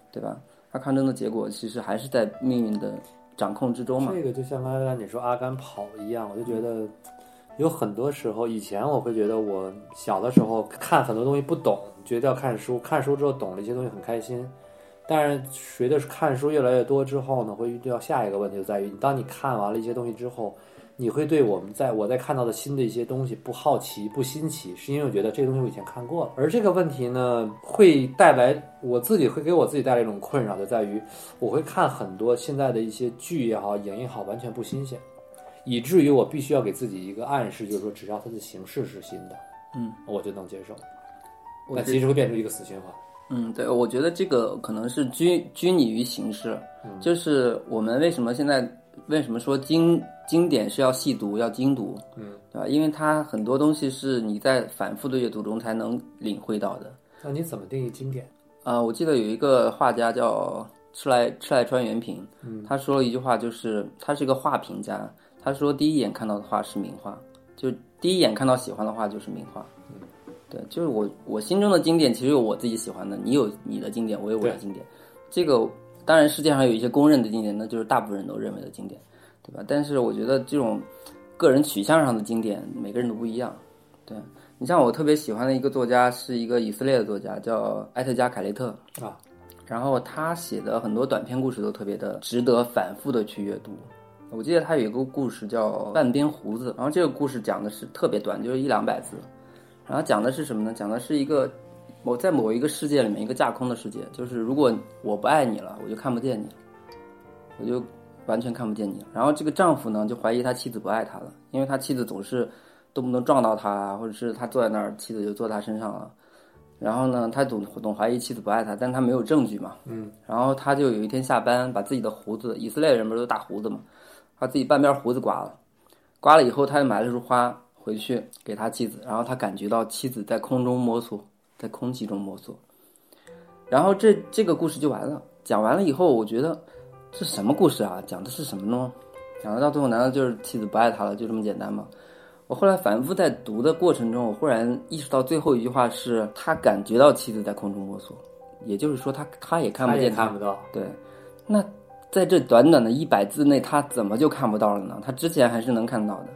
对吧？抗争的结果其实还是在命运的掌控之中嘛。这个就像刚才你说阿甘跑一样，我就觉得有很多时候，以前我会觉得我小的时候看很多东西不懂，觉得要看书，看书之后懂了一些东西很开心。但是随着看书越来越多之后呢，会遇到下一个问题，就在于当你看完了一些东西之后，你会对我们在我在看到的新的一些东西不好奇、不新奇，是因为我觉得这个东西我以前看过了。而这个问题呢，会带来我自己会给我自己带来一种困扰，就在于我会看很多现在的一些剧也好、影也好，完全不新鲜，以至于我必须要给自己一个暗示，就是说只要它的形式是新的，嗯，我就能接受。那其实会变成一个死循环。嗯，对，我觉得这个可能是拘拘泥于形式，就是我们为什么现在为什么说经经典是要细读、要精读，嗯，对吧？因为它很多东西是你在反复的阅读中才能领会到的。那你怎么定义经典？啊、我记得有一个画家叫赤来赤来川原平，嗯他说了一句话，就是他是一个画评家，他说第一眼看到的画是名画，就第一眼看到喜欢的画就是名画。对，就是我我心中的经典，其实有我自己喜欢的，你有你的经典，我有我的经典。这个当然世界上有一些公认的经典，那就是大部分人都认为的经典，对吧？但是我觉得这种个人取向上的经典，每个人都不一样。对你像我特别喜欢的一个作家，是一个以色列的作家，叫埃特加·凯雷特啊。然后他写的很多短篇故事都特别的值得反复的去阅读。我记得他有一个故事叫《半边胡子》，然后这个故事讲的是特别短，就是一两百字。然后讲的是什么呢？讲的是一个某在某一个世界里面，一个架空的世界，就是如果我不爱你了，我就看不见你了，我就完全看不见你了。然后这个丈夫呢，就怀疑他妻子不爱他了，因为他妻子总是动不动撞到他啊，或者是他坐在那儿，妻子就坐他身上了。然后呢，他总总怀疑妻子不爱他，但他没有证据嘛。嗯。然后他就有一天下班，把自己的胡子，以色列人不是都大胡子嘛，把自己半边胡子刮了，刮了以后，他就买了束花回去给他妻子，然后他感觉到妻子在空中摸索，在空气中摸索。然后这这个故事就完了。讲完了以后，我觉得这什么故事啊？讲的是什么呢？讲的到最后，难道就是妻子不爱他了，就这么简单吗？我后来反复在读的过程中，我忽然意识到最后一句话是他感觉到妻子在空中摸索，也就是说他他也看不见看不到。对，那在这短短的一百字内，他怎么就看不到了呢？他之前还是能看到的，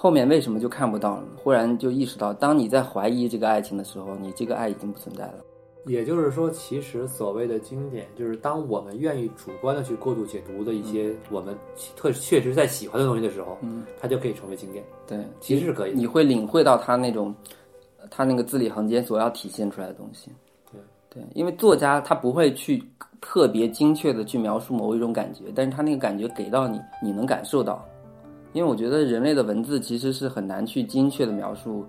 后面为什么就看不到了呢？忽然就意识到，当你在怀疑这个爱情的时候，你这个爱已经不存在了。也就是说，其实所谓的经典，就是当我们愿意主观的去过度解读的一些我们特确实在喜欢的东西的时候，嗯，它就可以成为经典。对，其实是可以的你会领会到他那种，他那个字里行间所要体现出来的东西。对对，因为作家他不会去特别精确的去描述某一种感觉，但是他那个感觉给到你，你能感受到。因为我觉得人类的文字其实是很难去精确的描述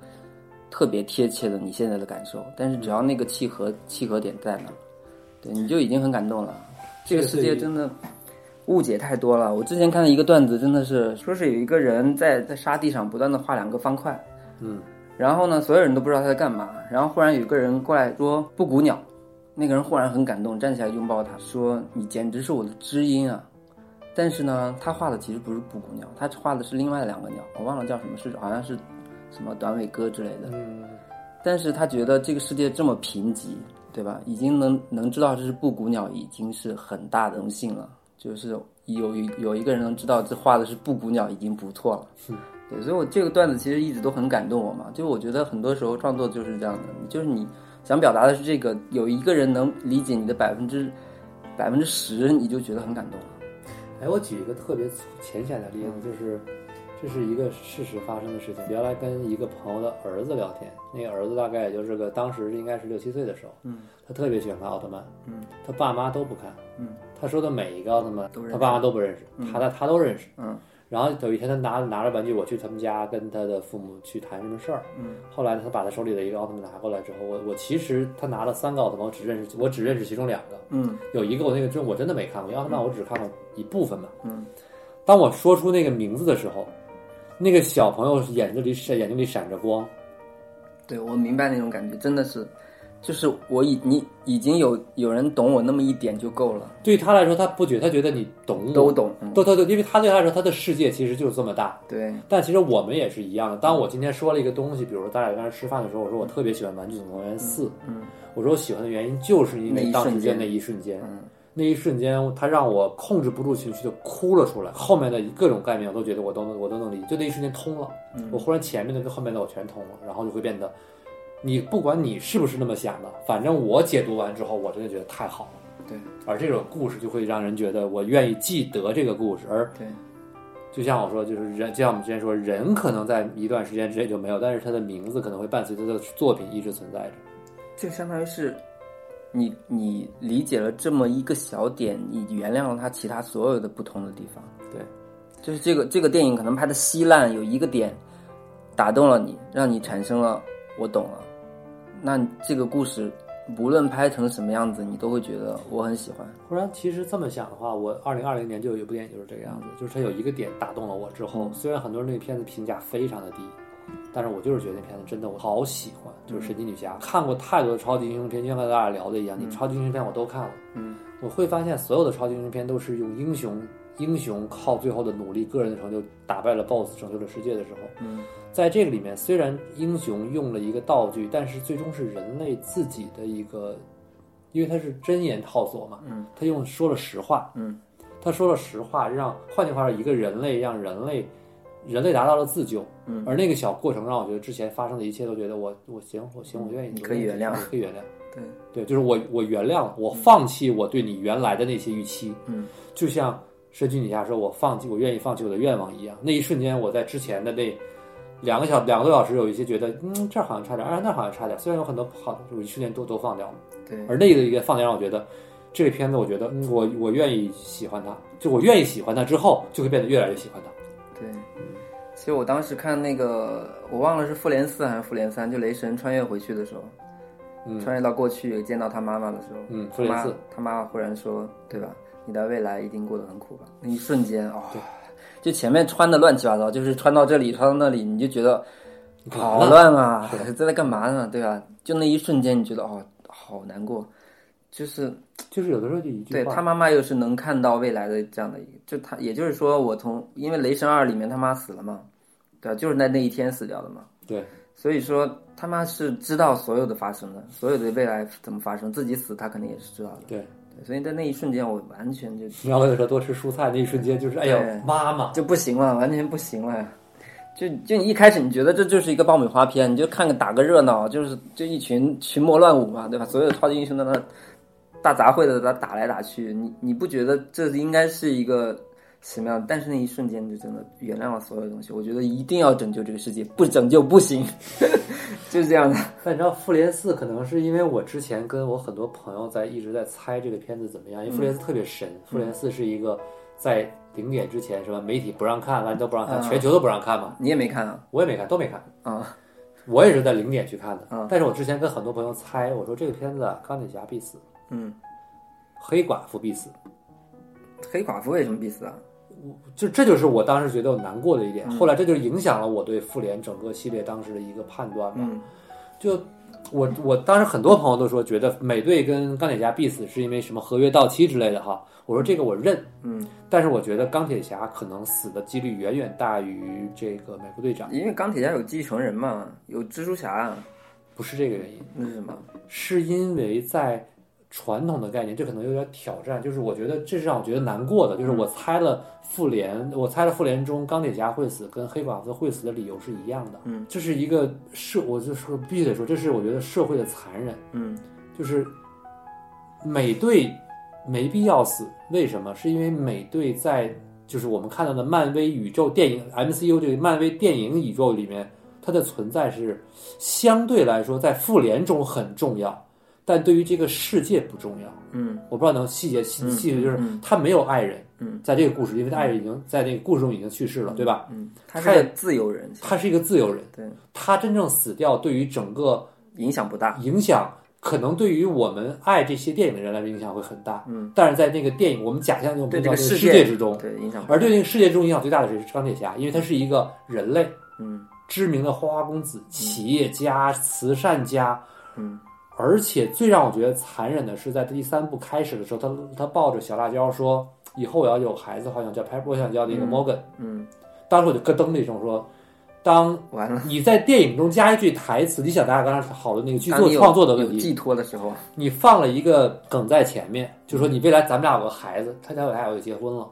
特别贴切的你现在的感受，但是只要那个契合契合点在那儿，对，你就已经很感动了。这个世界真的误解太多了。我之前看到一个段子，真的是说是有一个人在在沙地上不断的画两个方块，嗯，然后呢，所有人都不知道他在干嘛。然后忽然有一个人过来说布谷鸟，那个人忽然很感动，站起来拥抱他，说你简直是我的知音啊。但是呢，他画的其实不是布谷鸟，他画的是另外两个鸟，我忘了叫什么，是好像是什么短尾鸽之类的。嗯，但是他觉得这个世界这么贫瘠，对吧？已经能能知道这是布谷鸟，已经是很大的荣幸了。就是有一有一个人能知道这画的是布谷鸟，已经不错了。对，所以我这个段子其实一直都很感动我嘛。就我觉得很多时候创作就是这样的，就是你想表达的是这个，有一个人能理解你的百分之百分之十，你就觉得很感动了。哎，我举一个特别浅显的例子，就是这是一个事实发生的事情。原来跟一个朋友的儿子聊天，那个儿子大概也就是个当时应该是六七岁的时候，嗯，他特别喜欢看奥特曼，嗯，他爸妈都不看，嗯，他说的每一个奥特曼他爸妈都不认识，他的他都认识，嗯然后有一天他拿拿着玩具，我去他们家跟他的父母去谈什么事儿。嗯，后来呢，他把他手里的一个奥特曼拿过来之后，我我其实他拿了三个奥特曼，我只认识我只认识其中两个，嗯有一个我那个真我真的没看过，奥特曼我只看过一部分嘛。嗯，当我说出那个名字的时候，那个小朋友眼睛里闪眼睛里闪着光，对我明白那种感觉，真的是，就是我已你已经有有人懂我那么一点就够了，对他来说，他不觉他觉得你懂我都懂。嗯都都都，因为他对他来说，他的世界其实就是这么大。对，但其实我们也是一样的。当我今天说了一个东西，比如说咱俩在那儿吃饭的时候，我说我特别喜欢《玩具总动员四》，嗯我说我喜欢的原因就是因为当时瞬间间那一瞬间。嗯那一瞬间，他让我控制不住情绪就哭了出来。后面的各种概念我都觉得我都能我都能理解，就那一瞬间通了。嗯我忽然前面的跟后面的我全通了，然后就会变得，你不管你是不是那么想的，反正我解读完之后，我真的觉得太好了。对而这种故事就会让人觉得我愿意记得这个故事，而对就像我说，就是人，就像我们之前说，人可能在一段时间之内就没有，但是他的名字可能会伴随他的作品一直存在着。就相当于是你你理解了这么一个小点，你原谅了他其他所有的不同的地方。对，就是这个这个电影可能拍的稀烂，有一个点打动了你，让你产生了我懂了。那这个故事无论拍成什么样子，你都会觉得我很喜欢。忽然，其实这么想的话，我二零二零年就有一部电影就是这个样子，就是它有一个点打动了我之后，虽然很多人对片子评价非常的低，但是我就是觉得那片子真的我好喜欢，就是神奇女侠。看过太多的超级英雄片，就像跟大家聊的一样，你超级英雄片我都看了，嗯，我会发现所有的超级英雄片都是用英雄英雄靠最后的努力、个人的成就打败了 BOSS，拯救了世界的时候，嗯，在这个里面，虽然英雄用了一个道具，但是最终是人类自己的一个，因为他是真言套索嘛，嗯，他用说了实话，嗯，他说了实话，让换句话说，一个人类让人类人类达到了自救，嗯。而那个小过程让我觉得之前发生的一切都觉得我我行我行我愿意，你可以原谅。我可以原谅，对，对，就是我我原谅了，我放弃我对你原来的那些预期，嗯，就像神奇女侠说我放弃我愿意放弃我的愿望一样，那一瞬间我在之前的那两个小两个多小时有一些觉得嗯这儿好像差点，啊那儿好像差点，虽然有很多好的，我一瞬间都都放掉了，对，而那个一个放掉让我觉得这个片子我觉得嗯我我愿意喜欢它，就我愿意喜欢它之后就会变得越来越喜欢它，对，其实我当时看那个，我忘了是复联四还是复联三，就雷神穿越回去的时候，嗯。穿越到过去见到他妈妈的时候，嗯复联四。他妈忽然说，对吧？你的未来一定过得很苦吧？那一瞬间哦，就前面穿的乱七八糟，就是穿到这里，穿到那里，你就觉得好乱啊，这 在干嘛呢？对吧？就那一瞬间，你觉得哦，好难过，就是就是有的时候就一句话，对他妈妈又是能看到未来的这样的一个，就他也就是说，我从因为雷神二里面他妈死了嘛，对吧？就是在那一天死掉的嘛，对所以说他妈是知道所有的发生的，所有的未来怎么发生，自己死他肯定也是知道的。对所以在那一瞬间，我完全就你要跟他说多吃蔬菜那一瞬间就是哎呦妈妈，就不行了，完全不行了。就就你一开始你觉得这就是一个爆米花片，你就看个打个热闹，就是就一群群魔乱舞嘛，对吧？所有超级英雄在那大杂烩的在打来打去，你你不觉得这应该是一个什么样？但是那一瞬间就真的原谅了所有东西，我觉得一定要拯救这个世界，不拯救不行，就是这样的。但你知道复联四可能是因为我之前跟我很多朋友在一直在猜这个片子怎么样，因为复联四特别神，复联四是一个在零点之前是吧？媒体不让看，完都不让看，嗯全球都不让看嘛，你也没看啊？我也没看，都没看。啊，我也是在零点去看的，嗯但是我之前跟很多朋友猜，我说这个片子啊，钢铁侠必死，嗯，黑寡妇必死，黑寡妇为什么必死啊？就这就是我当时觉得我难过的一点。嗯后来这就影响了我对复联整个系列当时的一个判断嘛。嗯就我我当时很多朋友都说，觉得美队跟钢铁侠必死是因为什么合约到期之类的哈。我说这个我认，嗯，但是我觉得钢铁侠可能死的几率远远大于这个美国队长，因为钢铁侠有继承人嘛，有蜘蛛侠啊，不是这个原因，那是什么？是因为在传统的概念，这可能有点挑战。就是我觉得这是让我觉得难过的，就是我猜了复联，我猜了复联中钢铁侠会死跟黑寡妇会死的理由是一样的。嗯，这是一个社，我就说必须得说，这是我觉得社会的残忍。嗯就是美队没必要死，为什么？是因为美队在就是我们看到的漫威宇宙电影 MCU 这个漫威电影宇宙里面，它的存在是相对来说在复联中很重要，但对于这个世界不重要。嗯我不知道能细节细嗯细节，就是嗯他没有爱人，嗯在这个故事，因为他爱人已经在那个故事中已经去世了，对吧？嗯，他是个自由人，他是一个自由人，对他真正死掉对于整个影响不大。影响可能对于我们爱这些电影的人来说影响会很大，嗯，但是在那个电影我们假象中对这个世界之中，对影响。而对那个世界中影响最大的是钢铁侠，因为他是一个人类，嗯知名的花花公子、企业家、慈善家，嗯而且最让我觉得残忍的是，在第三部开始的时候，他他抱着小辣椒说：“以后我要有孩子，好想叫 Pepper，我想叫那个嗯 Morgan。嗯。当时我就咯噔了一声说：“当完了，你在电影中加一句台词，你想大家刚才讨论那个剧作创作的问题，寄托的时候，你放了一个梗在前面，就说你未来咱们俩有个孩子，他家有俩要结婚了，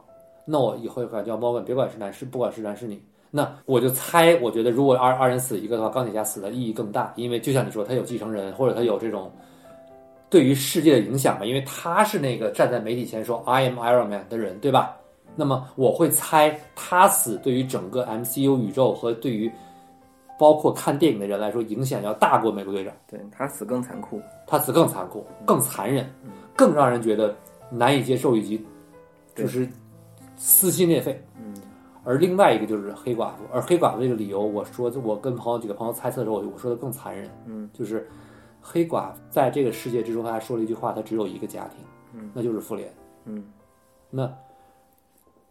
那我以后管叫 Morgan，别管是男是不管是男是女，那我就猜，我觉得如果二二人死一个的话，钢铁侠死的意义更大，因为就像你说，他有继承人，或者他有这种对于世界的影响吧，因为他是那个站在媒体前说 I am Iron Man 的人，对吧？那么我会猜他死对于整个 MCU 宇宙和对于包括看电影的人来说，影响要大过美国队长。对他死更残酷。他死更残酷、更残忍，更让人觉得难以接受，以及就是撕心裂肺。嗯，而另外一个就是黑寡妇，而黑寡妇这个理由，我说我跟朋友几个朋友猜测的时候，我我说的更残忍，嗯，就是黑寡妇在这个世界之中，他还说了一句话，他只有一个家庭，嗯，那就是妇联。嗯，那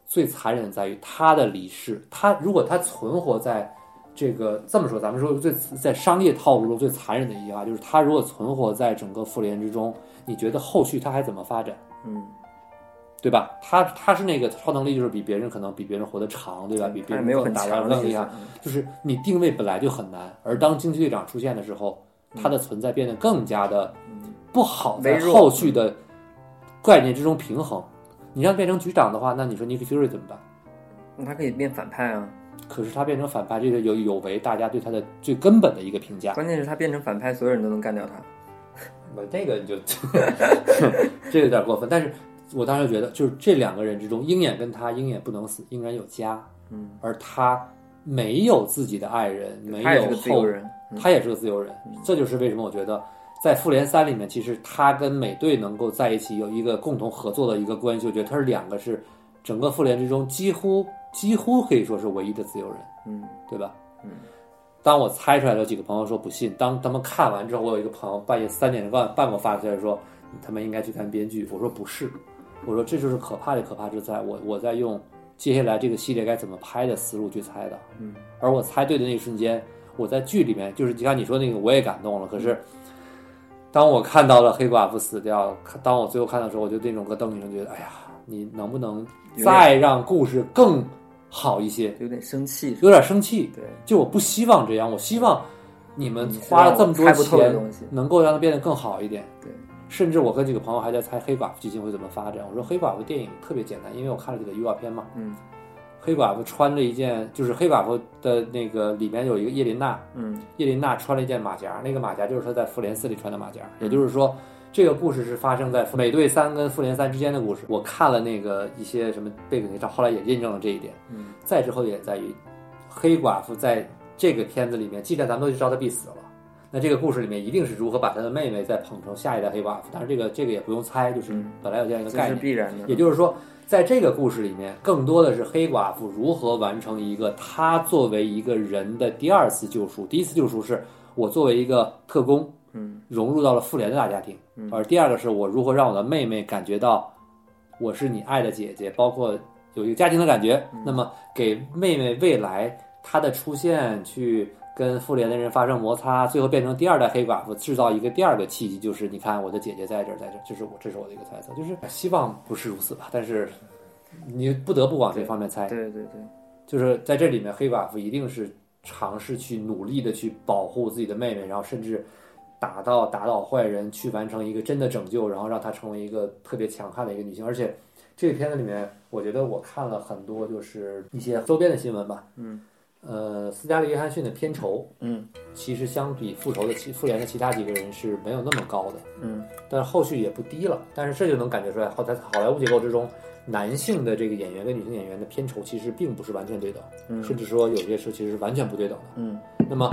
最残忍的在于他的离世，他如果他存活在这个这么说，咱们说最在商业套路中最残忍的一句话，就是他如果存活在整个妇联之中，你觉得后续他还怎么发展？嗯，对吧？他他是那个超能力，就是比别人可能比别人活得长，对吧？比别人没有很打强更厉害，就是你定位本来就很难，而当惊奇队长出现的时候，他的存在变得更加的不好，在后续的概念之中平衡。你让变成局长的话，那你说 Nick Fury 怎么办？那他可以变反派啊。可是他变成反派，这个有有违大家对他的最根本的一个评价。关键是他变成反派，所有人都能干掉他。我这个你就 这个有点过分，但是我当时觉得，就是这两个人之中，鹰眼跟他，鹰眼不能死，鹰眼有家，嗯，而他没有自己的爱人，没有后，人。嗯他也是个自由人，这就是为什么我觉得在复联三里面，其实他跟美队能够在一起有一个共同合作的一个关系，我觉得他是两个是整个复联之中几乎几乎可以说是唯一的自由人，嗯对吧？嗯。当我猜出来，有几个朋友说不信。当他们看完之后，我有一个朋友半夜三点半半给我发过来说，他们应该去看编剧。我说不是，我说这就是可怕的可怕之在。我我在用接下来这个系列该怎么拍的思路去猜的。嗯，而我猜对的那一瞬间，我在剧里面就是就像你说那个，我也感动了。可是当我看到了黑寡妇死掉，看当我最后看到的时候，我就那种咯噔一声，觉得哎呀，你能不能再让故事更好一些？有点生气。有点生气。对，就我不希望这样，我希望你们花了这么多钱，能够让它变得更好一点。对，甚至我和几个朋友还在猜黑寡妇剧情会怎么发展。我说黑寡妇电影特别简单，因为我看了几个预告片嘛。嗯黑寡妇穿着一件，就是黑寡妇的那个里面有一个叶琳娜，嗯叶琳娜穿了一件马甲，那个马甲就是她在复联四里穿的马甲。也就是说，这个故事是发生在美队三跟复联三之间的故事。我看了那个一些什么背景介绍，后来也印证了这一点。嗯再之后也在于，黑寡妇在这个片子里面，既然咱们都知道她必死了，那这个故事里面一定是如何把他的妹妹再捧成下一代黑寡妇。当然，这个这个也不用猜，就是嗯本来有这样一个概念。必然的。也就是说，在这个故事里面，更多的是黑寡妇如何完成一个她作为一个人的第二次救赎。第一次救赎是我作为一个特工嗯融入到了复联的大家庭，嗯而第二个是我如何让我的妹妹感觉到我是你爱的姐姐，包括有一个家庭的感觉。嗯那么给妹妹未来她的出现去。跟复联的人发生摩擦，最后变成第二代黑寡妇，制造一个第二个契机，就是你看我的姐姐在这儿，在这儿，这是我这是我的一个猜测，就是希望不是如此吧，但是你不得不往这方面猜，对对对，就是在这里面，黑寡妇一定是尝试去努力的去保护自己的妹妹，然后甚至打到打倒坏人，去完成一个真的拯救，然后让她成为一个特别强悍的一个女性。而且这个片子里面，我觉得我看了很多就是一些周边的新闻吧，嗯呃，斯嘉丽·约翰逊的片酬嗯其实相比复仇的其复联的其他几个人是没有那么高的，嗯但是后续也不低了。但是这就能感觉出来，好在好莱坞结构之中，男性的这个演员跟女性演员的片酬其实并不是完全对等。嗯甚至说有些时候其实是完全不对等的。嗯那么，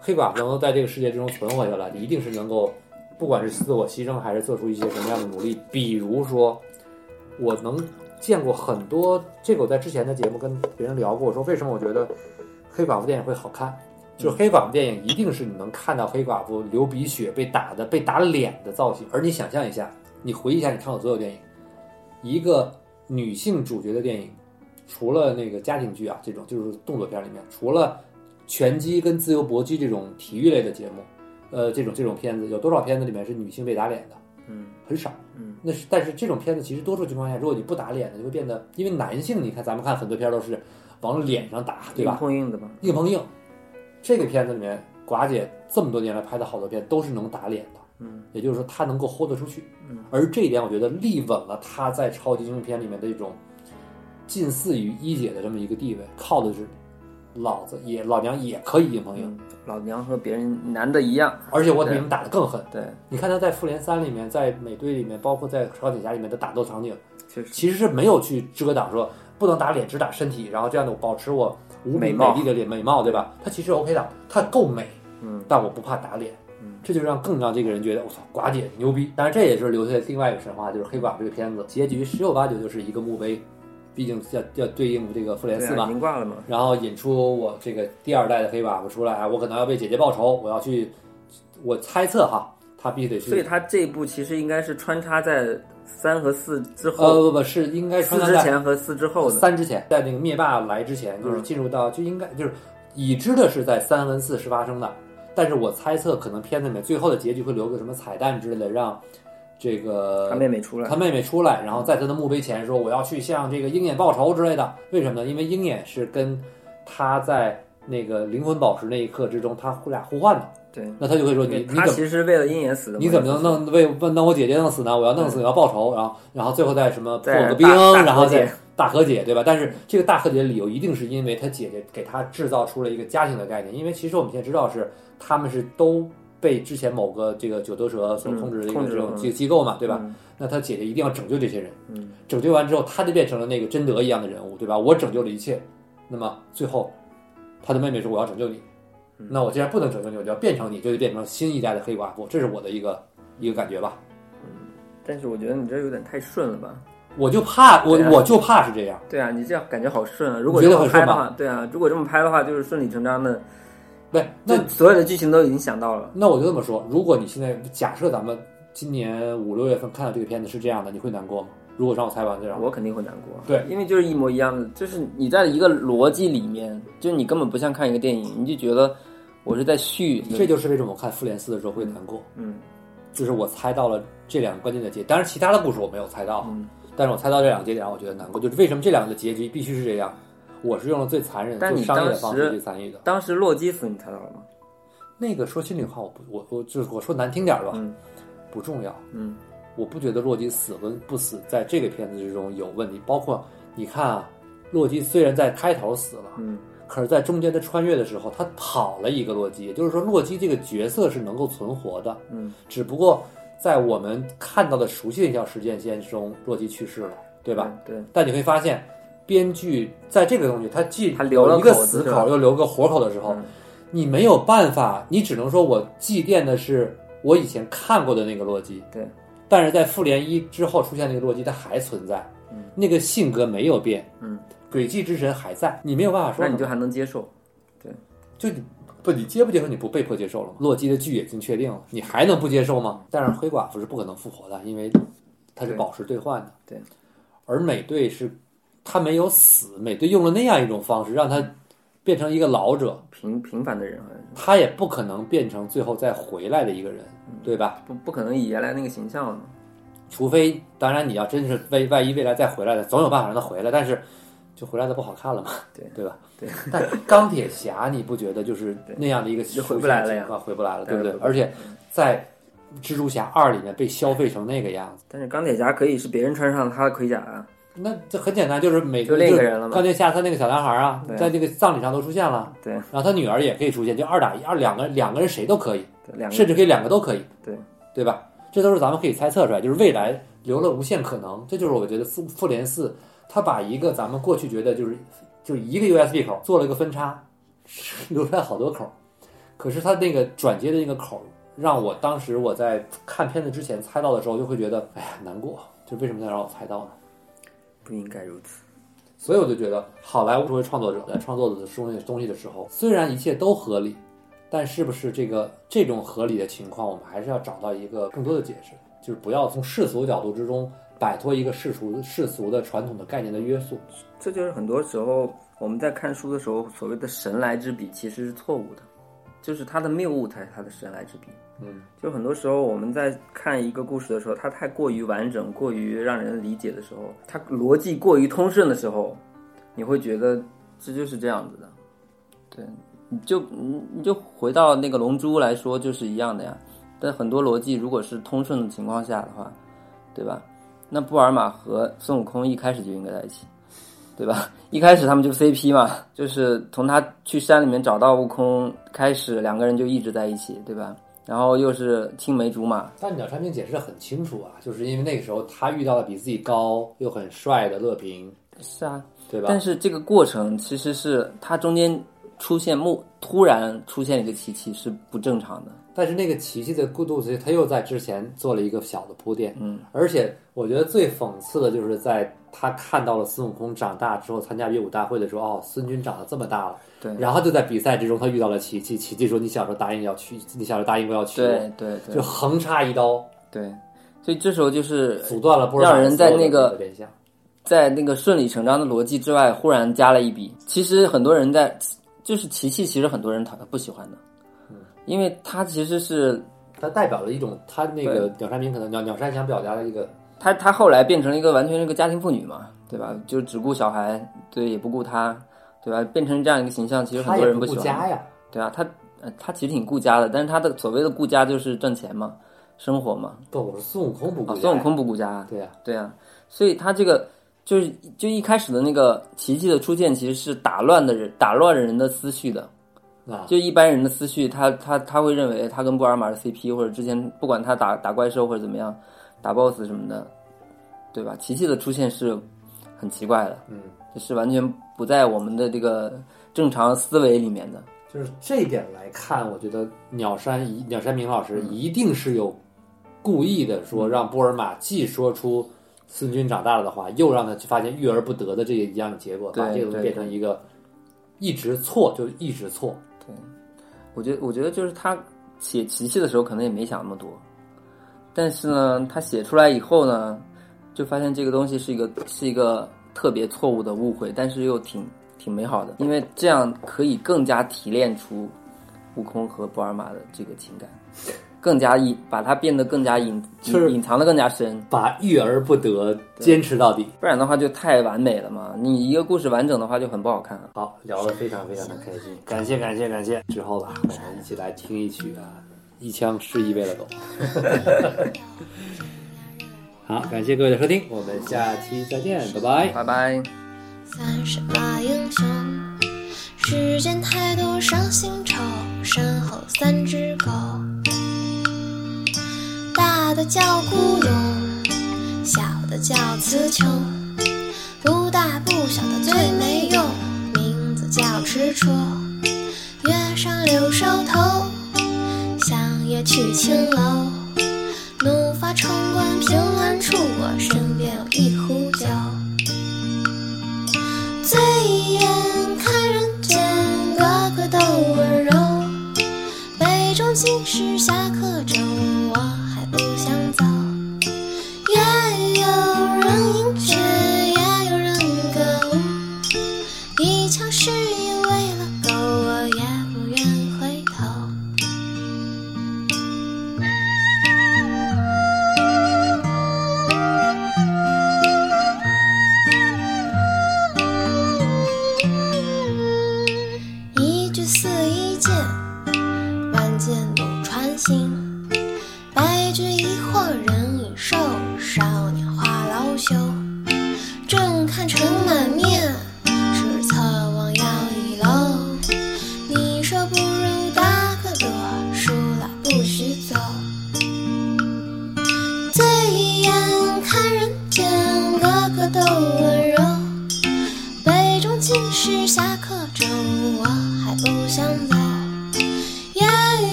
黑寡妇能够在这个世界之中存活下来，一定是能够，不管是自我牺牲还是做出一些什么样的努力。比如说，我能见过很多，这个我在之前的节目跟别人聊过，我说为什么我觉得黑寡妇电影会好看，就是黑寡妇电影一定是你能看到黑寡妇流鼻血、被打的、被打脸的造型。而你想象一下，你回忆一下你看过所有电影，一个女性主角的电影，除了那个家庭剧啊这种，就是动作片里面，除了拳击跟自由搏击这种体育类的节目，呃，这种这种片子有多少片子里面是女性被打脸的？嗯很少。嗯那是，但是这种片子其实多数情况下，如果你不打脸呢，就会变得，因为男性，你看咱们看很多片儿都是，往脸上打，对吧？硬碰硬的吧？硬碰硬。这个片子里面，寡姐这么多年来拍的好多片都是能打脸的，嗯，也就是说她能够 hold 得出去，嗯，而这一点我觉得立稳了她在超级英雄片里面的一种近似于一姐的这么一个地位，靠的是老子也老娘也可以硬碰硬，嗯，老娘和别人男的一样，而且我比你们打得更狠。对，你看他在复联三里面，在美队里面，包括在钢铁侠里面的打斗场景，确实，其实是没有去遮挡说不能打脸，只打身体，然后这样的我保持我无比美美丽的脸美貌，对吧？他其实 OK 的，他够美，嗯。但我不怕打脸，嗯，这就让更让这个人觉得我操，寡姐牛逼。当然这也是留下另外一个神话，就是黑寡妇这个片子。结局十有八九就是一个墓碑，毕竟要要对应这个复联四嘛。嘛，然后引出我这个第二代的黑寡妇出来，啊我可能要为姐姐报仇，我要去，我猜测哈，他必须得去。所以他这一部其实应该是穿插在三和四之后。呃后，不不是应该四穿插在之前和四之后的，三之前，在那个灭霸来之前，就是嗯。进入到就应该就是已知的是在三和四是发生的，但是我猜测可能片子里面最后的结局会留个什么彩蛋之类的，让这个他妹妹出来他，妹妹出来，然后在他的墓碑前说我要去向这个鹰眼报仇之类的。为什么呢？因为鹰眼是跟他在那个灵魂宝石那一刻之中，他俩互换的，对，那他就会说你你他怎么其实为了鹰眼死的，你怎么能弄为弄我姐姐弄死呢？我要弄死，我要报仇，然后然后最后再什么破个冰，然后再大和解，对吧？但是这个大和解的理由一定是因为他姐姐给他制造出了一个家庭的概念，因为其实我们现在知道是他们是都被之前某个这个九头蛇所嗯控制的一个这种机机构嘛，对吧？嗯那他姐姐一定要拯救这些人，嗯，拯救完之后，他就变成了那个贞德一样的人物，对吧？我拯救了一切，那么最后他的妹妹说我要拯救你，嗯那我既然不能拯救你，我就要变成你，就得变成新一代的黑寡妇，这是我的一个一个感觉吧。嗯但是我觉得你这有点太顺了吧？我就怕我啊我就怕是这样，对啊，你这样感觉好顺啊！如果觉这么拍的话，对啊，如果这么拍的话，就是顺理成章的，对，那所有的剧情都已经想到了。那我就这么说，如果你现在假设咱们今年五六月份看到这个片子是这样的，你会难过吗？如果让我采访这样，我肯定会难过，对，因为就是一模一样的，就是你在一个逻辑里面，就是你根本不像看一个电影，你就觉得我是在续，这就是为什么我看复联四的时候会难过，嗯就是我猜到了这两个关键的节，当然其他的故事我没有猜到，嗯。但是我猜到这两个节点让我觉得难过，就是为什么这两个结局必须是这样？我是用了最残忍、但你最商业的方式去参与的。当时洛基死你猜到了吗？那个说心里话，我不，我我就是我说难听点儿吧，嗯不重要。嗯我不觉得洛基死跟不死在这个片子之中有问题。包括你看啊，洛基虽然在开头死了，嗯可是在中间的穿越的时候，他跑了一个洛基，也就是说，洛基这个角色是能够存活的。嗯只不过在我们看到的熟悉的一条时间线中，洛基去世了，对吧？？对，但你会发现，编剧在这个东西，他既他留了有一个死口，又留个活口的时候，嗯你没有办法，你只能说我祭奠的是我以前看过的那个洛基。对，但是在复联一之后出现那个洛基，他还存在，嗯那个性格没有变，嗯，诡计之神还在，你没有办法说，那你就还能接受。对就你不你接不接受？你不被迫接受了吗？洛基的剧已经确定了，你还能不接受吗？但是黑寡妇是不可能复活的，因为它是宝石兑换的。对，而美队是他没有死，美队用了那样一种方式让他变成一个老者，平平凡的人好像是他也不可能变成最后再回来的一个人，对吧？不不可能以原来那个形象了。除非当然你要真是万万一未来再回来了，总有办法让他回来，但是就回来的不好看了嘛，对对吧？对。但钢铁侠你不觉得就是那样的一个就回不来了呀回不来了，对不对而且在蜘蛛侠二里面被消费成那个样子，但是钢铁侠可以是别人穿上他的盔甲啊。那这很简单，就是每就另一个人了嘛钢铁侠他那个小男孩啊，在这个葬礼上都出现了，对然后他女儿也可以出现，就二打一，二两个两个人谁都可以，对甚至可以两个都可以，对对吧？这都是咱们可以猜测出来，就是未来留了无限可能。这就是我觉得复复联四，他把一个咱们过去觉得就是就一个 USB 口做了一个分叉，留出来好多口，可是他那个转接的那个口，让我当时我在看片子之前猜到的时候，就会觉得哎呀难过，就为什么要让我猜到呢？不应该如此。所以我就觉得，好莱坞作为创作者在创作的东西东西的时候，虽然一切都合理，但是不是这个这种合理的情况，我们还是要找到一个更多的解释，就是不要从世俗角度之中摆脱一个世俗世俗的传统的概念的约束。这就是很多时候我们在看书的时候，所谓的神来之笔其实是错误的，就是它的谬误才是它的神来之笔。嗯，就很多时候我们在看一个故事的时候，它太过于完整、过于让人理解的时候，它逻辑过于通顺的时候，你会觉得这就是这样子的。对，你就你你就回到那个龙珠来说，就是一样的呀。但很多逻辑如果是通顺的情况下的话，对吧？那布尔玛和孙悟空一开始就应该在一起，对吧？一开始他们就 CP 嘛，就是从他去山里面找到悟空开始，两个人就一直在一起，对吧？然后又是青梅竹马，但鸟山明解释的很清楚啊，就是因为那个时候他遇到了比自己高又很帅的乐平，是啊，对吧？但是这个过程其实是他中间出现木突然出现一个琪琪是不正常的。但是那个琪琪的过渡，其实他又在之前做了一个小的铺垫，嗯，而且我觉得最讽刺的就是在他看到了孙悟空长大之后参加乐舞大会的时候，哦，孙军长得这么大了，对。然后就在比赛之中他遇到了奇迹，奇迹说你小时候答应要去，你小时候答应过要娶我，对对对。就横插一刀。对，所以这时候就是阻断了让人在那个。在那个顺理成章的逻辑之外，忽然加了一笔。其实很多人在，就是琪琪，其实很多人他不喜欢的，因为他其实是他代表了一种他那个鸟山明可能鸟鸟山想表达的一个他他后来变成了一个完全是个家庭妇女嘛，对吧？就只顾小孩，对，也不顾他，对吧？变成这样一个形象，其实很多人不喜欢。顾家呀，对啊，他呃他其实挺顾家的，但是他的所谓的顾家就是挣钱嘛，生活嘛。不，我是孙悟空不顾啊，家呀，孙悟空不顾家，对呀、对啊，所以他这个就是就一开始的那个奇迹的出现，其实是打乱的人打乱人的思绪的。啊，就一般人的思绪，他他他会认为他跟布尔玛的 CP，或者之前不管他打打怪兽或者怎么样，打 BOSS 什么的，对吧？奇迹的出现是很奇怪的，嗯，是完全不在我们的这个正常思维里面的。就是这一点来看，我觉得鸟山一鸟山明老师嗯。一定是有故意的说让波尔玛既说出孙军长大了的话，又让他去发现育而不得的这个一样的结果，把对这个东西变成一个一直错就一直错，对我觉得，我觉得就是他写奇迹的时候可能也没想那么多，但是呢，他写出来以后呢，就发现这个东西是一个是一个特别错误的误会，但是又挺挺美好的，因为这样可以更加提炼出悟空和布尔玛的这个情感，更加隐把它变得更加隐就是隐隐藏的更加深，把欲而不得坚持到底。不然的话就太完美了嘛。你一个故事完整的话就很不好看了。好，聊得非常非常的开心，感谢感谢感谢。之后吧，我们一起来听一曲啊，一腔诗意为了狗。好，感谢各位的收听，我们下期再见，拜拜。拜拜。三十八英雄？世间太多伤心愁，身后三只狗。大的叫孤勇，小的叫词穷，不大不小的最没用，名字叫执着。月上柳梢头，向夜去青楼。冲冠凭栏处，我身边有一壶酒。醉眼看人间，个个都温柔。杯中尽是下课钟，